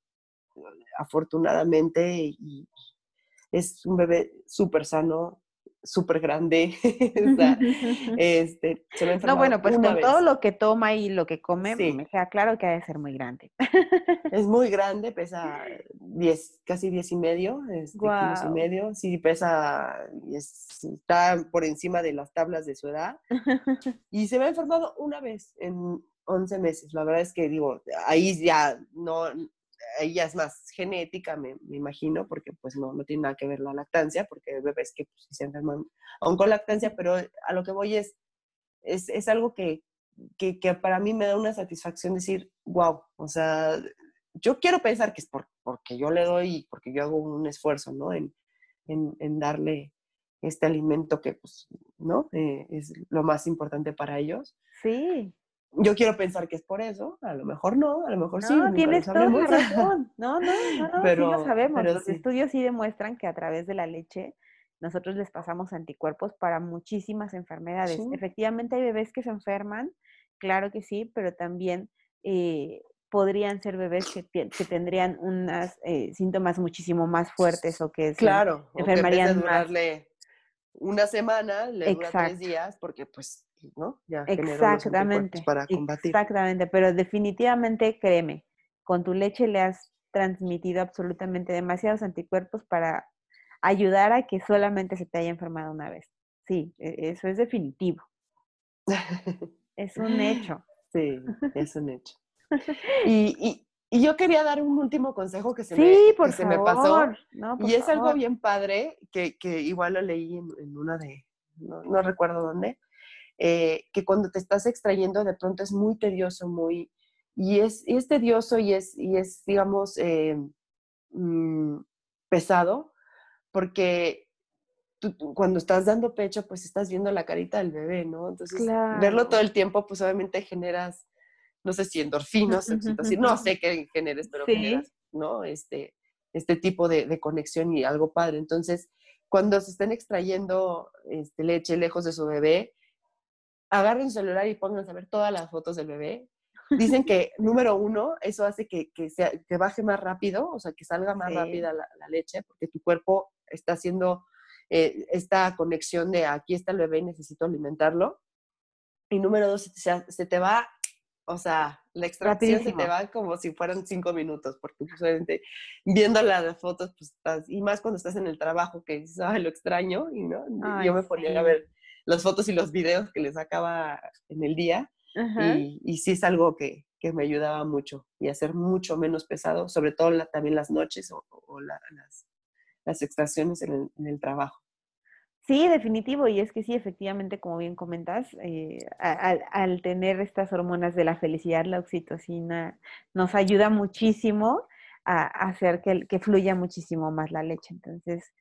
afortunadamente, y, es un bebé súper sano, súper grande. este, se no, bueno, pues con todo lo que toma y lo que come, me queda claro que ha de ser muy grande. es muy grande, pesa 10, casi 10 y medio, este, kilos y medio. Sí, pesa, está por encima de las tablas de su edad. y se me ha enfermado una vez en 11 meses. La verdad es que digo, ahí ya no, ella es más genética, me, imagino, porque pues no, no tiene nada que ver la lactancia, porque hay bebés que pues, se enferman aún con lactancia, pero a lo que voy es, es, es algo que, que, que, para mí me da una satisfacción decir, wow, o sea, yo quiero pensar que es por, porque yo le doy, porque yo hago un esfuerzo, ¿no? En, en, en darle este alimento que, pues, ¿no? Eh, es lo más importante para ellos. Sí yo quiero pensar que es por eso, a lo mejor no, a lo mejor sí. No, tienes toda la razón. No, no, no, sí lo sabemos. Los estudios sí demuestran que a través de la leche nosotros les pasamos anticuerpos para muchísimas enfermedades. Efectivamente hay bebés que se enferman, claro que sí, pero también eh, podrían ser bebés que, que tendrían unos eh, síntomas muchísimo más fuertes o que claro, enfermarían o que Una semana, le dura tres días, porque pues ¿no? Ya exactamente, para combatir. Exactamente, pero definitivamente créeme, con tu leche le has transmitido absolutamente demasiados anticuerpos para ayudar a que solamente se te haya enfermado una vez. Sí, e, eso es definitivo. es un hecho. Sí, es un hecho. Y, y, yo quería dar un último consejo que se, me, que se me pasó. y es algo bien padre que, que igual lo leí en, una de, no, no recuerdo dónde, eh, que cuando te estás extrayendo de pronto es muy tedioso, muy, y es, es tedioso y es, y es digamos, eh, mm, pesado, porque tú, cuando estás dando pecho, pues estás viendo la carita del bebé, ¿no? Entonces, verlo todo el tiempo, pues obviamente generas, no sé si endorfinas, no sé qué generes, pero generas, ¿no? Este, este tipo de, de, conexión y algo padre. Entonces, cuando se estén extrayendo este, leche lejos de su bebé, agarren su celular y pónganse a ver todas las fotos del bebé. Dicen que, número uno, eso hace que, que, que baje más rápido, o sea, que salga más rápida la, leche, porque tu cuerpo está haciendo eh, esta conexión de aquí está el bebé y necesito alimentarlo. Y número dos, se, se te va, o sea, la extracción se te va como si fueran cinco minutos, porque usualmente viendo las fotos, pues estás, y más cuando estás en el trabajo, que dices, ay, lo extraño, y no, yo me ponía a ver las fotos y los videos que les sacaba en el día. Y, y, sí es algo que, que, me ayudaba mucho y hacer mucho menos pesado, sobre todo también las noches o, las, las, extracciones en el, en el, trabajo. Sí, definitivo, y es que sí, efectivamente, como bien comentas, eh, al, al, tener estas hormonas de la felicidad, la oxitocina, nos ayuda muchísimo a, hacer que, que, fluya muchísimo más la leche. Entonces,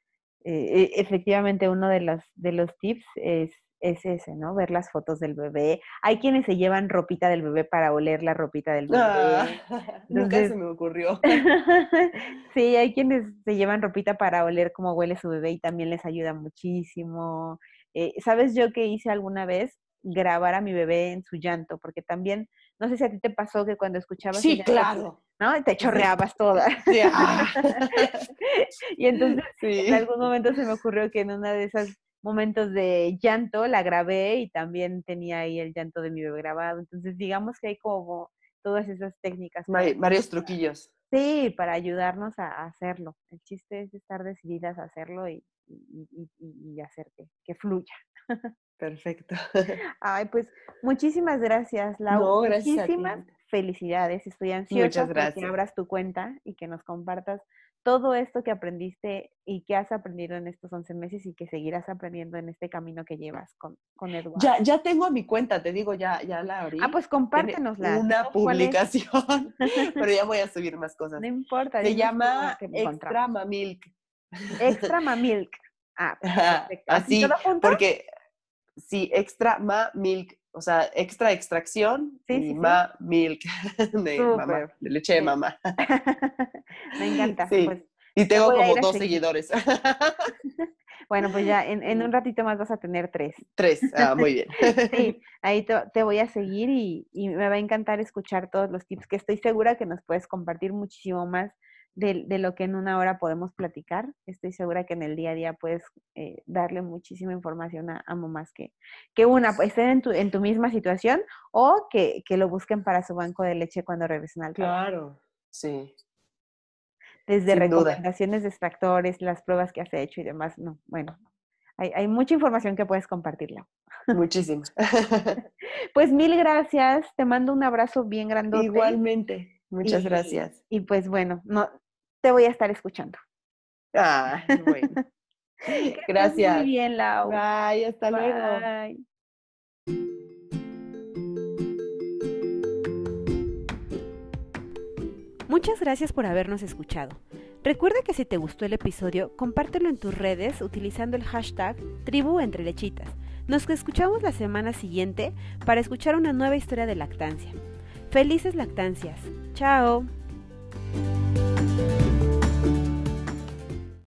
eh, e, efectivamente uno de los, de los tips es, es ese, ¿no? Ver las fotos del bebé. Hay quienes se llevan ropita del bebé para oler la ropita del bebé. Ah, nunca se me ocurrió. sí, hay quienes se llevan ropita para oler cómo huele su bebé y también les ayuda muchísimo. Eh, ¿Sabes yo qué hice alguna vez? grabar a mi bebé en su llanto, porque también, no sé si a ti te pasó que cuando escuchabas... Sí, claro. ¿no? Te chorreabas toda. Ah. y entonces en algún momento se me ocurrió que en uno de esos momentos de llanto la grabé y también tenía ahí el llanto de mi bebé grabado. Entonces digamos que hay como todas esas técnicas. varios truquillos. Sí, para ayudarnos a hacerlo. El chiste es estar decididas a hacerlo y, y, hacer que, fluya. Perfecto. Ay, pues muchísimas gracias, Lau. No, gracias muchísimas felicidades. Estoy ansiosa por que abras tu cuenta y que nos compartas todo esto que aprendiste y que has aprendido en estos 11 meses y que seguirás aprendiendo en este camino que llevas con, con Eduardo. Ya, ya tengo mi cuenta, te digo, ya, ya la abrí. Ah, pues compártenosla. Una publicación, pero ya voy a subir más cosas. No importa. Se llama Extra Mamilk. Extra Mamilk. Ah, perfecto. Así, porque sí, Extra Mamilk o sea, extra extracción y ma milk de mamá, de leche de mamá. Me encanta. Pues, y tengo como dos seguidores. bueno, pues ya en, un ratito más vas a tener tres. Tres, ah, muy bien. sí, ahí te, voy a seguir y, y, me va a encantar escuchar todos los tips que estoy segura que nos puedes compartir muchísimo más de, lo que en una hora podemos platicar. Estoy segura que en el día a día puedes eh, darle muchísima información a, mamás que, que una, pues, estén en tu, en tu misma situación o que, lo busquen para su banco de leche cuando regresen al trabajo. Claro, sí. Desde recomendaciones de extractores, las pruebas que has hecho y demás. No, bueno, hay, hay mucha información que puedes compartirla. Muchísimo. pues mil gracias. Te mando un abrazo bien grandote. Igualmente. Muchas gracias. Y pues bueno, no, te voy a estar escuchando. Ah, bueno. Gracias. Muy bien, Lau. Bye, hasta luego. Muchas gracias por habernos escuchado. Recuerda que si te gustó el episodio, compártelo en tus redes utilizando el hashtag Tribu Entre Lechitas. Nos escuchamos la semana siguiente para escuchar una nueva historia de lactancia. Felices lactancias. Chao.